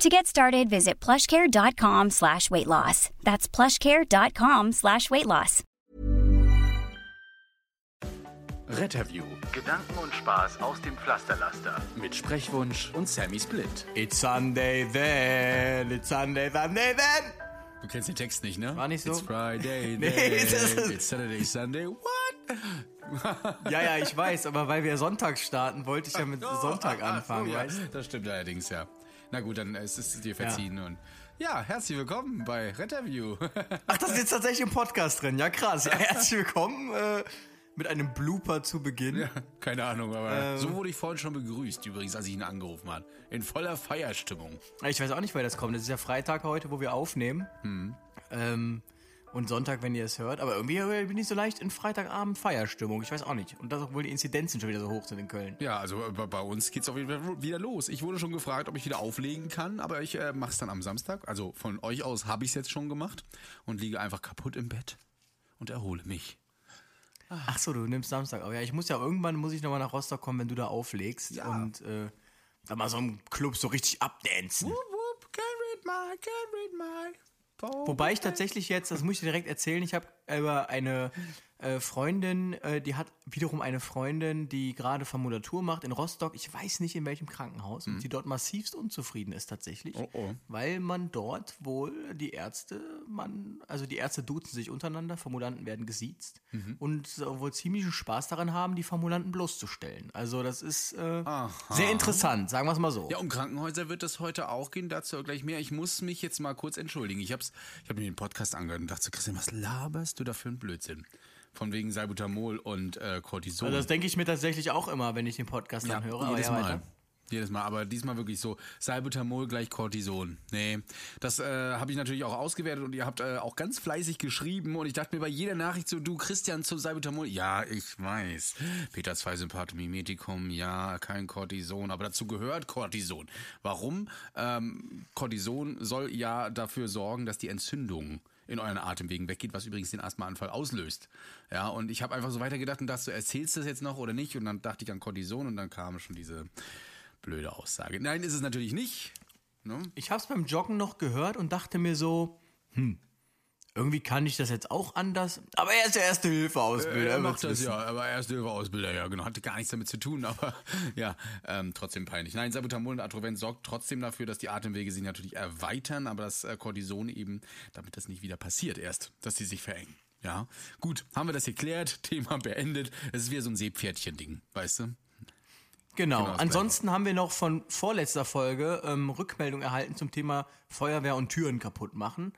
To get started, visit plushcare.com slash weight loss. That's plushcare.com slash weight loss. Retterview. Gedanken und Spaß aus dem Pflasterlaster. Mit Sprechwunsch und Sammy Split. It's Sunday then, it's Sunday, Sunday then. Du kennst den Text nicht, ne? War nicht so? It's Friday, Nee, it's Saturday, Sunday, what? Ja, ja, ich weiß, aber weil wir Sonntag starten, wollte ich ja mit Sonntag anfangen, ja. weißt du? Das stimmt allerdings, ja. Na gut, dann ist es dir verziehen und ja, herzlich willkommen bei Retterview. Ach, das ist jetzt tatsächlich im Podcast drin, ja krass. Ja, herzlich willkommen äh, mit einem Blooper zu Beginn. ja, keine Ahnung, aber Ähm. so wurde ich vorhin schon begrüßt, übrigens, als ich ihn angerufen habe. In voller Feierstimmung. Ich weiß auch nicht, woher das kommt. Das ist ja Freitag heute, wo wir aufnehmen. Hm. Ähm, und Sonntag, wenn ihr es hört. Aber irgendwie bin ich so leicht in Freitagabend Feierstimmung. Ich weiß auch nicht. Und das, obwohl die Inzidenzen schon wieder so hoch sind in Köln. Ja, also äh, bei, uns geht's auf jeden Fall wieder los. Ich wurde schon gefragt, ob ich wieder auflegen kann, aber ich äh, mache es dann am Samstag. Also von euch aus habe ich es jetzt schon gemacht und liege einfach kaputt im Bett und erhole mich. Ach so, du nimmst Samstag. Aber ja, ich muss ja irgendwann muss ich nochmal nach Rostock kommen, wenn du da auflegst. Ja. Und äh, da mal so im Club so richtig abdancen. Whoop, whoop, can't read my, can't read my. Wobei ich tatsächlich jetzt, das muss ich dir direkt erzählen, ich habe über eine äh, Freundin, äh, die hat wiederum eine Freundin, die gerade Formulatur macht in Rostock. Ich weiß nicht in welchem Krankenhaus und die dort massivst unzufrieden ist tatsächlich, Oh, oh. weil man dort wohl die Ärzte, man, also die Ärzte duzen sich untereinander, Formulanten werden gesiezt und äh, wohl ziemlichen Spaß daran haben, die Formulanten bloßzustellen. Also das ist äh, sehr interessant, sagen wir es mal so. Ja, um Krankenhäuser wird es heute auch gehen, dazu gleich mehr. Ich muss mich jetzt mal kurz entschuldigen. Ich hab's, ich hab mir den Podcast angehört und dachte Christian, was laberst du da für einen Blödsinn? Von wegen Salbutamol und äh, Cortison. Also das denke ich mir tatsächlich auch immer, wenn ich den Podcast dann höre. jedes ja, Mal. weiter. Jedes Mal, aber diesmal wirklich so Salbutamol gleich Cortison. Nee, das äh, habe ich natürlich auch ausgewertet und ihr habt äh, auch ganz fleißig geschrieben und ich dachte mir bei jeder Nachricht so, du Christian zu Salbutamol, ja, ich weiß. Peter 2 Sympathomimetikum, ja, kein Cortison, aber dazu gehört Cortison. Warum? Ähm, Cortison soll ja dafür sorgen, dass die Entzündung in euren Atemwegen weggeht, was übrigens den Asthmaanfall auslöst. Ja, und ich habe einfach so weitergedacht und dachte, erzählst du das jetzt noch oder nicht? Und dann dachte ich an Cortison und dann kam schon diese blöde Aussage. Nein, ist es natürlich nicht. Ne? Ich habe es beim Joggen noch gehört und dachte mir so, hm, irgendwie kann ich das jetzt auch anders. Aber er ist der erste Hilfeausbilder. Er macht das wissen. ja, aber er ist Hilfeausbilder, ja, genau. Hatte gar nichts damit zu tun, aber ja, ähm, trotzdem peinlich. Nein, Salbutamol und Atrovent sorgt trotzdem dafür, dass die Atemwege sich natürlich erweitern, aber das äh, Cortison eben, damit das nicht wieder passiert erst, dass sie sich verengen. Ja, gut, haben wir das geklärt, Thema beendet. Es ist wieder so ein Seepferdchen-Ding, weißt du? Genau. Genau, Ansonsten haben wir noch von vorletzter Folge ähm, Rückmeldung erhalten zum Thema Feuerwehr und Türen kaputt machen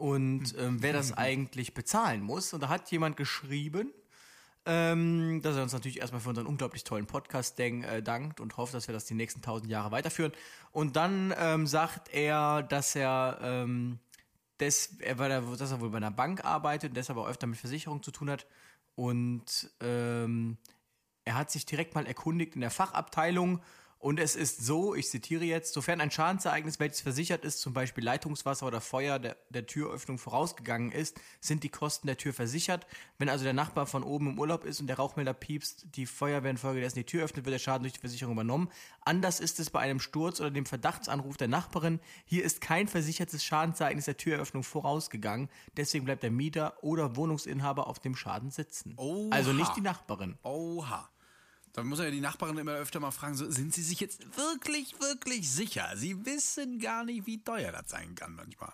und ähm, wer das eigentlich bezahlen muss. Und da hat jemand geschrieben, ähm, dass er uns natürlich erstmal für unseren unglaublich tollen Podcast denk, äh, dankt und hofft, dass wir das die nächsten tausend Jahre weiterführen. Und dann ähm, sagt er, dass er, ähm, des, er, weil er, dass er wohl bei einer Bank arbeitet und deshalb auch öfter mit Versicherung zu tun hat. Und ähm, er hat sich direkt mal erkundigt in der Fachabteilung und es ist so, ich zitiere jetzt, sofern ein Schadensereignis, welches versichert ist, zum Beispiel Leitungswasser oder Feuer der, der Türöffnung vorausgegangen ist, sind die Kosten der Tür versichert. Wenn also der Nachbar von oben im Urlaub ist und der Rauchmelder piepst, die Feuerwehr infolgedessen die Tür öffnet, wird der Schaden durch die Versicherung übernommen. Anders ist es bei einem Sturz oder dem Verdachtsanruf der Nachbarin. Hier ist kein versichertes Schadensereignis der Türöffnung vorausgegangen. Deswegen bleibt der Mieter oder Wohnungsinhaber auf dem Schaden sitzen. Oha. Also nicht die Nachbarin. Oha. Da muss man ja die Nachbarin immer öfter mal fragen, so, sind sie sich jetzt wirklich, wirklich sicher? Sie wissen gar nicht, wie teuer das sein kann manchmal.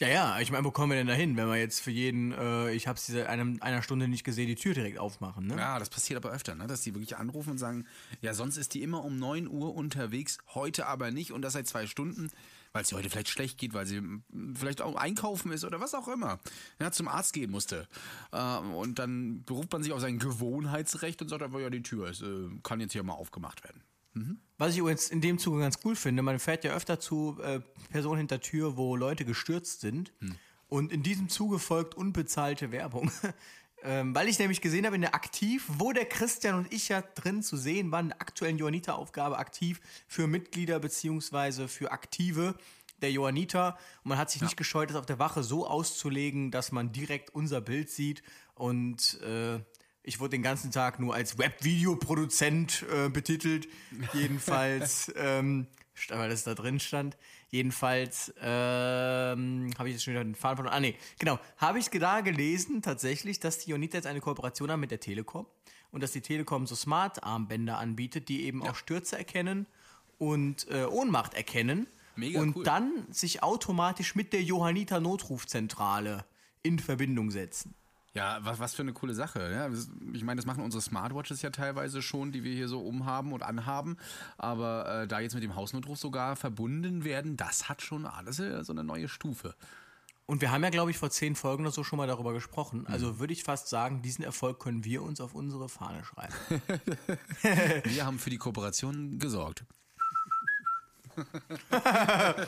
Ja, ja, ich meine, wo kommen wir denn da hin, wenn wir jetzt für jeden, äh, ich habe es seit einem, einer Stunde nicht gesehen, die Tür direkt aufmachen, ne? Ja, das passiert aber öfter, ne? dass die wirklich anrufen und sagen, ja, sonst ist die immer um 9 Uhr unterwegs, heute aber nicht und das seit zwei Stunden, weil es ihr heute vielleicht schlecht geht, weil sie mm, vielleicht auch einkaufen ist oder was auch immer. Ja, zum Arzt gehen musste. Äh, und dann beruft man sich auf sein Gewohnheitsrecht und sagt einfach, ja, die Tür ist, äh, kann jetzt hier mal aufgemacht werden. Was ich übrigens in dem Zuge ganz cool finde, man fährt ja öfter zu äh, Personen hinter Tür, wo Leute gestürzt sind. Hm. Und in diesem Zuge folgt unbezahlte Werbung. ähm, weil ich nämlich gesehen habe in der Aktiv, wo der Christian und ich ja drin zu sehen waren, in der aktuellen Johanniter-Aufgabe aktiv für Mitglieder beziehungsweise für Aktive der Johanniter. Und man hat sich nicht gescheut, das auf der Wache so auszulegen, dass man direkt unser Bild sieht. Und äh, ich wurde den ganzen Tag nur als Webvideoproduzent äh, betitelt. Jedenfalls, ähm, weil das da drin stand. Jedenfalls ähm, habe ich jetzt schon wieder den Faden von. Ah, nee, genau. Habe ich da gelesen, tatsächlich, dass die Johanniter jetzt eine Kooperation haben mit der Telekom. Und dass die Telekom so Smart-Armbänder anbietet, die eben auch Stürze erkennen und äh, Ohnmacht erkennen. Mega und cool. dann sich automatisch mit der Johanniter Notrufzentrale in Verbindung setzen. Ja, was, was für eine coole Sache. Ja? Das- Ich meine, das machen unsere Smartwatches ja teilweise schon, die wir hier so umhaben und anhaben. Aber äh, da jetzt mit dem Hausnotruf sogar verbunden werden, das hat schon alles äh, so eine neue Stufe. Und wir haben ja, glaube ich, vor zehn Folgen oder so schon mal darüber gesprochen. Also würde ich fast sagen, diesen Erfolg können wir uns auf unsere Fahne schreiben. Wir haben für die Kooperation gesorgt.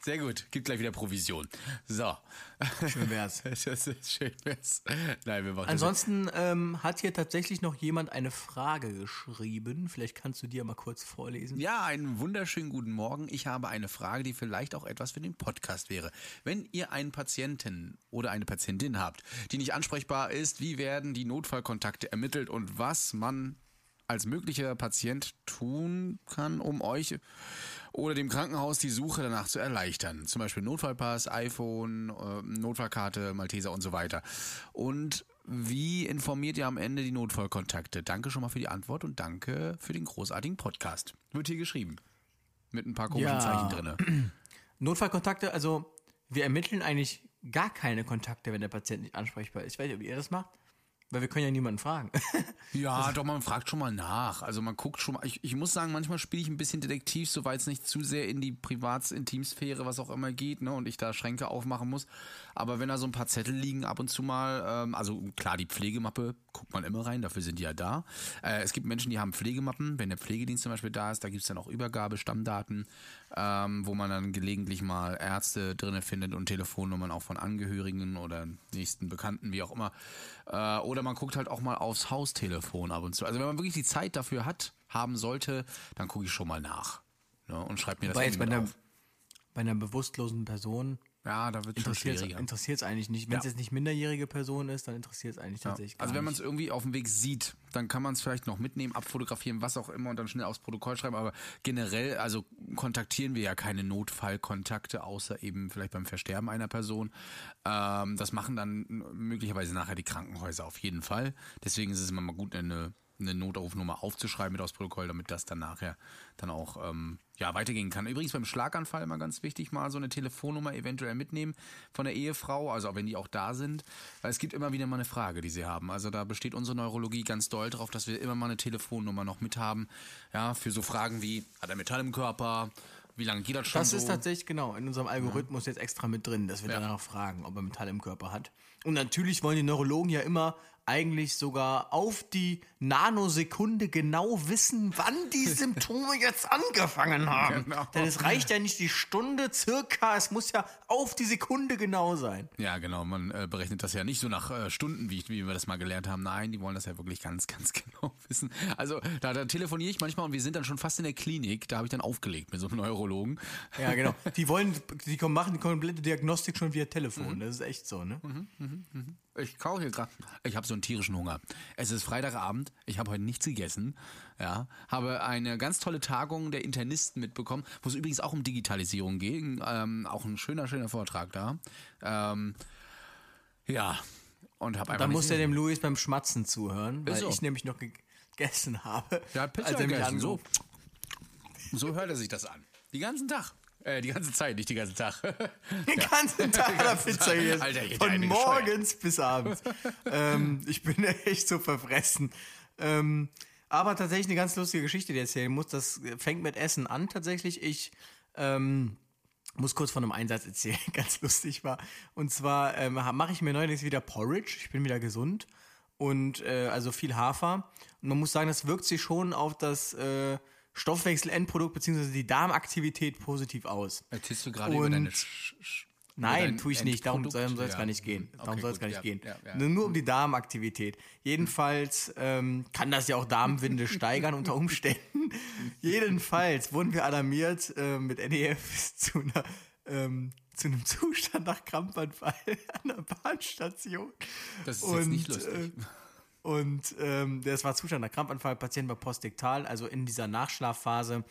Sehr gut, gibt gleich wieder Provision. So. Schön wär's. Das ist schön. wär's. Nein, wir machen Ansonsten ähm, hat hier tatsächlich noch jemand eine Frage geschrieben. Vielleicht kannst du die ja mal kurz vorlesen. Ja, einen wunderschönen guten Morgen. Ich habe eine Frage, die vielleicht auch etwas für den Podcast wäre. Wenn ihr einen Patienten oder eine Patientin habt, die nicht ansprechbar ist, wie werden die Notfallkontakte ermittelt und was man als möglicher Patient tun kann, um euch oder dem Krankenhaus die Suche danach zu erleichtern. Zum Beispiel Notfallpass, iPhone, äh, Notfallkarte, Malteser und so weiter. Und wie informiert ihr am Ende die Notfallkontakte? Danke schon mal für die Antwort und danke für den großartigen Podcast. Wird hier geschrieben. Mit ein paar komischen Ja. Zeichen drinne. Notfallkontakte, also wir ermitteln eigentlich gar keine Kontakte, wenn der Patient nicht ansprechbar ist. Ich weiß nicht, ob ihr das macht, weil wir können ja niemanden fragen. Ja, doch, man fragt schon mal nach. Also man guckt schon mal. Ich, ich muss sagen, manchmal spiele ich ein bisschen Detektiv, soweit es nicht zu sehr in die Privats-Intimsphäre, was auch immer geht, ne, und ich da Schränke aufmachen muss. Aber wenn da so ein paar Zettel liegen ab und zu mal, ähm, also klar, die Pflegemappe guckt man immer rein, dafür sind die ja da. Äh, es gibt Menschen, die haben Pflegemappen, wenn der Pflegedienst zum Beispiel da ist, da gibt's dann auch Übergabe, Stammdaten, ähm, wo man dann gelegentlich mal Ärzte drinne findet und Telefonnummern auch von Angehörigen oder nächsten Bekannten, wie auch immer. Äh, oder man guckt halt auch mal aufs Haustelefon ab und zu. Also wenn man wirklich die Zeit dafür hat, haben sollte, dann gucke ich schon mal nach. Ne, und schreibe mir das Wobei jetzt bei einer, bei einer bewusstlosen Person Ja, da wird schon interessiert es eigentlich nicht. Wenn es Ja. jetzt nicht minderjährige Person ist, dann interessiert es eigentlich tatsächlich Also wenn man es irgendwie auf dem Weg sieht, dann kann man es vielleicht noch mitnehmen, abfotografieren, was auch immer und dann schnell aufs Protokoll schreiben. Aber generell, also kontaktieren wir ja keine Notfallkontakte, außer eben vielleicht beim Versterben einer Person. Ähm, das machen dann möglicherweise nachher die Krankenhäuser auf jeden Fall. Deswegen ist es immer mal gut, eine, eine Notrufnummer aufzuschreiben mit aufs Protokoll, damit das dann nachher dann auch ähm, ja, weitergehen kann. Übrigens beim Schlaganfall immer ganz wichtig, mal so eine Telefonnummer eventuell mitnehmen von der Ehefrau, also auch wenn die auch da sind. Weil es gibt immer wieder mal eine Frage, die sie haben. Also da besteht unsere Neurologie ganz doll drauf, dass wir immer mal eine Telefonnummer noch mit haben. Ja, für so Fragen wie, hat er Metall im Körper? Wie lange geht das schon Das so? ist tatsächlich genau in unserem Algorithmus jetzt extra mit drin, dass wir Ja. danach fragen, ob er Metall im Körper hat. Und natürlich wollen die Neurologen ja immer eigentlich sogar auf die Nanosekunde genau wissen, wann die Symptome jetzt angefangen haben. Genau. Denn es reicht ja nicht die Stunde circa, es muss ja auf die Sekunde genau sein. Ja, genau. Man äh, berechnet das ja nicht so nach äh, Stunden, wie, wie wir das mal gelernt haben. Nein, die wollen das ja wirklich ganz, ganz genau wissen. Also da, da telefoniere ich manchmal und wir sind dann schon fast in der Klinik. Da habe ich dann aufgelegt mit so einem Neurologen. Ja, genau. Die wollen, die machen die komplette Diagnostik schon via Telefon. Das ist echt so, ne? Ich kaufe hier gerade. Ich habe so einen tierischen Hunger. Es ist Freitagabend. Ich habe heute nichts gegessen. Ja, habe eine ganz tolle Tagung der Internisten mitbekommen, wo es übrigens auch um Digitalisierung ging. Ähm, auch ein schöner, schöner Vortrag da. Ähm, ja, und habe einfach. Da muss nichts er dem Louis beim Schmatzen zuhören, weil so. ich nämlich noch gegessen habe. Der hat Pizza als er mich gegessen, so. So hört er sich das an. Die ganzen Tag. Äh, die ganze Zeit, nicht die ganze Tag. Den ganzen Tag hat er Pizza gegessen. Alter, Von morgens bis abends. ähm, ich bin echt so verfressen. Ähm, aber tatsächlich eine ganz lustige Geschichte, die ich erzählen muss. Das fängt mit Essen an tatsächlich. Ich ähm, muss kurz von einem Einsatz erzählen, ganz lustig war. Und zwar ähm, mache ich mir neulich wieder Porridge. Ich bin wieder gesund. Und äh, also viel Hafer. Und man muss sagen, das wirkt sich schon auf das äh, Stoffwechsel-Endprodukt bzw. die Darmaktivität positiv aus. Erzählst du gerade Und- über deine Sch Sch Nein, tue ich nicht. Darum, soll es Ja. gar nicht gehen. Darum Okay, soll es gar nicht ja, gehen. ja. Nur, um die Darmaktivität. Jedenfalls ähm, kann das ja auch Darmwinde steigern unter Umständen. Jedenfalls wurden wir alarmiert äh, mit NEF zu einer ähm, zu einem Zustand nach Krampfanfall an der Bahnstation. Das ist jetzt nicht lustig. Äh, und ähm, das war Zustand nach Krampfanfall, Patient war postektal, also in dieser Nachschlafphase.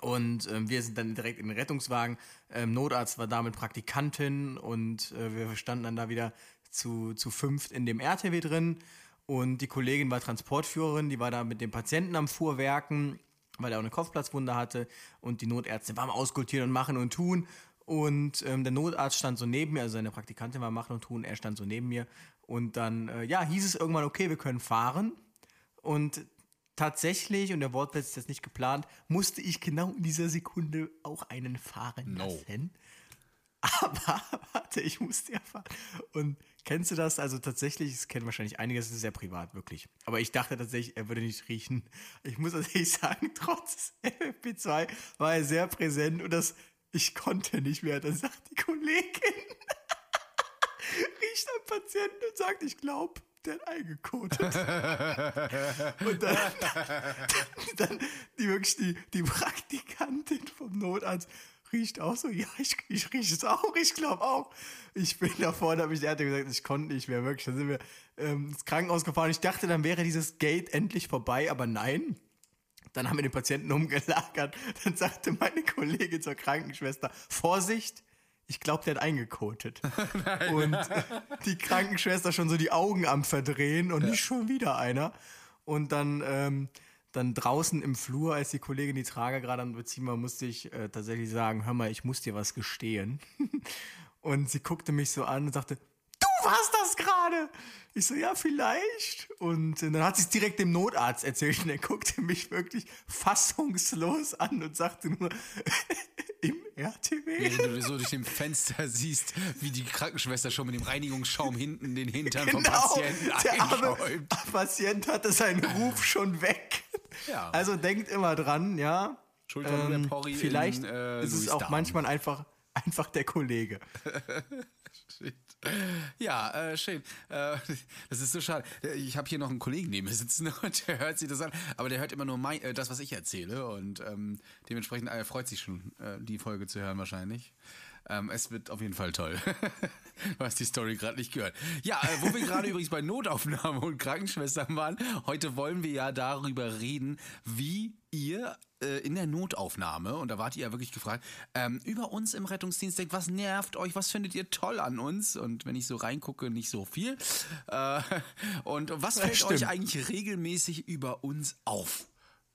Und ähm, wir sind dann direkt in den Rettungswagen. Ähm, Notarzt war da mit Praktikantin und äh, wir standen dann da wieder zu, zu fünft in dem RTW drin. Und die Kollegin war Transportführerin, die war da mit dem Patienten am Fuhrwerken, weil er auch eine Kopfplatzwunde hatte. Und die Notärztin war am Auskultieren und Machen und Tun. Und ähm, der Notarzt stand so neben mir, also seine Praktikantin war Machen und Tun, er stand so neben mir. Und dann, äh, ja, hieß es irgendwann, okay, wir können fahren. Und tatsächlich, und der Wortplatz ist jetzt nicht geplant, musste ich genau in dieser Sekunde auch einen fahren No. lassen. Aber, warte, ich musste ja fahren. Und kennst du das? Also tatsächlich, das kennen wahrscheinlich einige, das ist sehr privat, wirklich. Aber ich dachte tatsächlich, er würde nicht riechen. Ich muss tatsächlich sagen, trotz FFP2 war er sehr präsent und das, ich konnte nicht mehr. Dann sagt die Kollegin, riecht am Patienten und sagt, ich glaube, der hat eingekotet. und dann, dann die wirklich die, die Praktikantin vom Notarzt riecht auch so, ja, ich, ich rieche es auch, ich glaube auch. Ich bin da vorne, habe ich der hatte gesagt, ich konnte nicht mehr, wirklich. Dann sind wir ähm, ins Krankenhaus gefahren. Ich dachte, dann wäre dieses Gate endlich vorbei, aber nein. Dann haben wir den Patienten umgelagert. Dann sagte meine Kollegin zur Krankenschwester, Vorsicht, ich glaube, der hat eingekotet. und die Krankenschwester schon so die Augen am Verdrehen und nicht schon wieder einer. Und dann, ähm, dann draußen im Flur, als die Kollegin die Trage gerade am Beziehen war, musste ich äh, tatsächlich sagen, hör mal, ich muss dir was gestehen. und sie guckte mich so an und sagte, du warst das gerade. Ich so, ja, vielleicht. Und äh, dann hat sie es direkt dem Notarzt erzählt und er guckte mich wirklich fassungslos an und sagte nur, RTW. Wenn du so durch dem Fenster siehst, wie die Krankenschwester schon mit dem Reinigungsschaum hinten den Hintern vom Genau, Patienten der arme. Patient hatte seinen Ruf schon weg. Ja. Also denkt immer dran, ja. Schuld war nur der Porri vielleicht in, äh, ist es Louis auch Darm. manchmal einfach, einfach der Kollege. Ja, äh, schön. Äh, das ist so schade. Ich habe hier noch einen Kollegen neben mir sitzen und der hört sich das an, aber der hört immer nur mein, äh, das, was ich erzähle und ähm, dementsprechend äh, freut sich schon, äh, die Folge zu hören wahrscheinlich. Ähm, es wird auf jeden Fall toll. du hast die Story gerade nicht gehört. Ja, äh, wo wir gerade übrigens bei Notaufnahme und Krankenschwestern waren, heute wollen wir ja darüber reden, wie ihr äh, in der Notaufnahme, und da wart ihr ja wirklich gefragt, ähm, über uns im Rettungsdienst denkt, was nervt euch, was findet ihr toll an uns? Und wenn ich so reingucke, nicht so viel. Äh, und was fällt euch eigentlich regelmäßig über uns auf?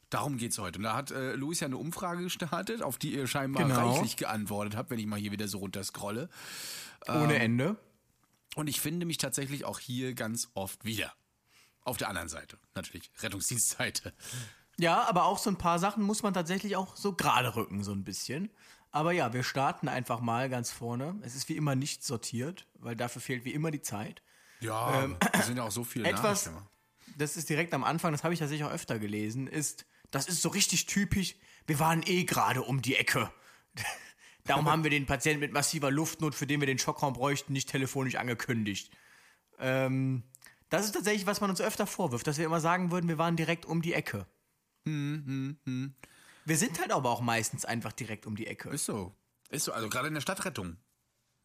Darum geht's heute. Und da hat äh, Luis ja eine Umfrage gestartet, auf die ihr scheinbar Genau. reichlich geantwortet habt, wenn ich mal hier wieder so runter scrolle. Ohne Ende. Und ich finde mich tatsächlich auch hier ganz oft wieder. Auf der anderen Seite, natürlich, Rettungsdienstseite. Ja, aber auch so ein paar Sachen muss man tatsächlich auch so gerade rücken, so ein bisschen. Aber ja, wir starten einfach mal ganz vorne. Es ist wie immer nicht sortiert, weil dafür fehlt wie immer die Zeit. Ja, es sind ja auch so viele Etwas, das ist direkt am Anfang, das habe ich tatsächlich auch öfter gelesen, ist, das ist so richtig typisch, wir waren eh gerade um die Ecke. Darum haben wir den Patienten mit massiver Luftnot, für den wir den Schockraum bräuchten, nicht telefonisch angekündigt. Ähm, das ist tatsächlich, was man uns öfter vorwirft, dass wir immer sagen würden, wir waren direkt um die Ecke. Wir sind halt aber auch meistens einfach direkt um die Ecke. Ist so. Ist so, also gerade in der Stadtrettung.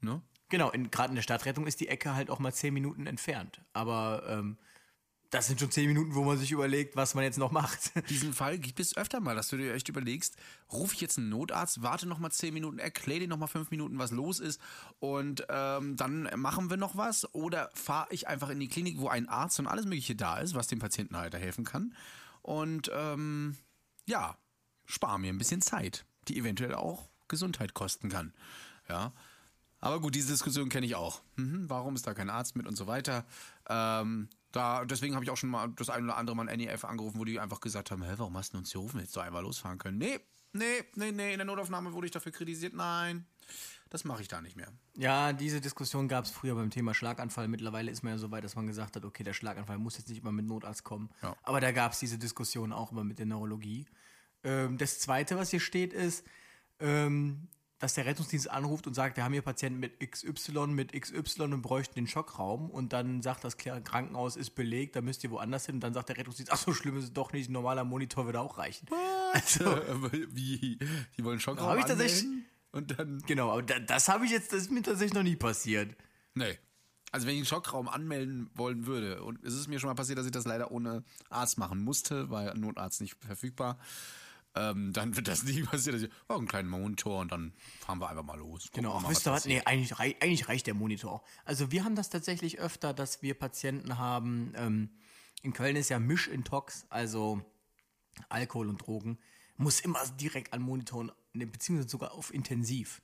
Ne? Genau, in, gerade in der Stadtrettung ist die Ecke halt auch mal zehn Minuten entfernt. Aber ähm, das sind schon zehn Minuten, wo man sich überlegt, was man jetzt noch macht. Diesen Fall gibt es öfter mal, dass du dir echt überlegst, rufe ich jetzt einen Notarzt, warte noch mal zehn Minuten, erkläre dir noch mal fünf Minuten, was los ist und ähm, dann machen wir noch was oder fahre ich einfach in die Klinik, wo ein Arzt und alles mögliche da ist, was dem Patienten halt helfen kann und ähm, ja, spare mir ein bisschen Zeit, die eventuell auch Gesundheit kosten kann. Ja. Aber gut, diese Diskussion kenne ich auch. Mhm, warum ist da kein Arzt mit und so weiter? Ähm, da, deswegen habe ich auch schon mal das ein oder andere Mal ein NEF angerufen, wo die einfach gesagt haben, hä, warum hast du uns hier rufen, jetzt so einfach losfahren können? Nee, nee, nee, nee, in der Notaufnahme wurde ich dafür kritisiert. Nein, das mache ich da nicht mehr. Ja, diese Diskussion gab es früher beim Thema Schlaganfall. Mittlerweile ist man ja so weit, dass man gesagt hat, okay, der Schlaganfall muss jetzt nicht immer mit Notarzt kommen. Ja. Aber da gab es diese Diskussion auch immer mit der Neurologie. Ähm, das Zweite, was hier steht, ist, ähm, dass der Rettungsdienst anruft und sagt, wir haben hier Patienten mit XY, mit XY und bräuchten den Schockraum und dann sagt das Krankenhaus ist belegt, da müsst ihr woanders hin und dann sagt der Rettungsdienst, ach so schlimm ist es doch nicht, ein normaler Monitor würde auch reichen. Also, wie? Die wollen Schockraum Hab ich tatsächlich-? Und dann. Genau, aber da, das habe ich jetzt, das ist mir tatsächlich noch nie passiert. Nee. Also wenn ich einen Schockraum anmelden wollen würde, und es ist mir schon mal passiert, dass ich das leider ohne Arzt machen musste, weil Notarzt nicht verfügbar, ähm, dann wird das nie passieren, dass ich, oh, einen kleinen Monitor und dann fahren wir einfach mal los. Gucken Genau, mal, wisst ihr was? Nee, eigentlich, rei- eigentlich reicht der Monitor auch. Also wir haben das tatsächlich öfter, dass wir Patienten haben, ähm, in Köln ist ja Mischintox, also Alkohol und Drogen, muss immer direkt an Monitor, und- ne, beziehungsweise sogar auf Intensiv.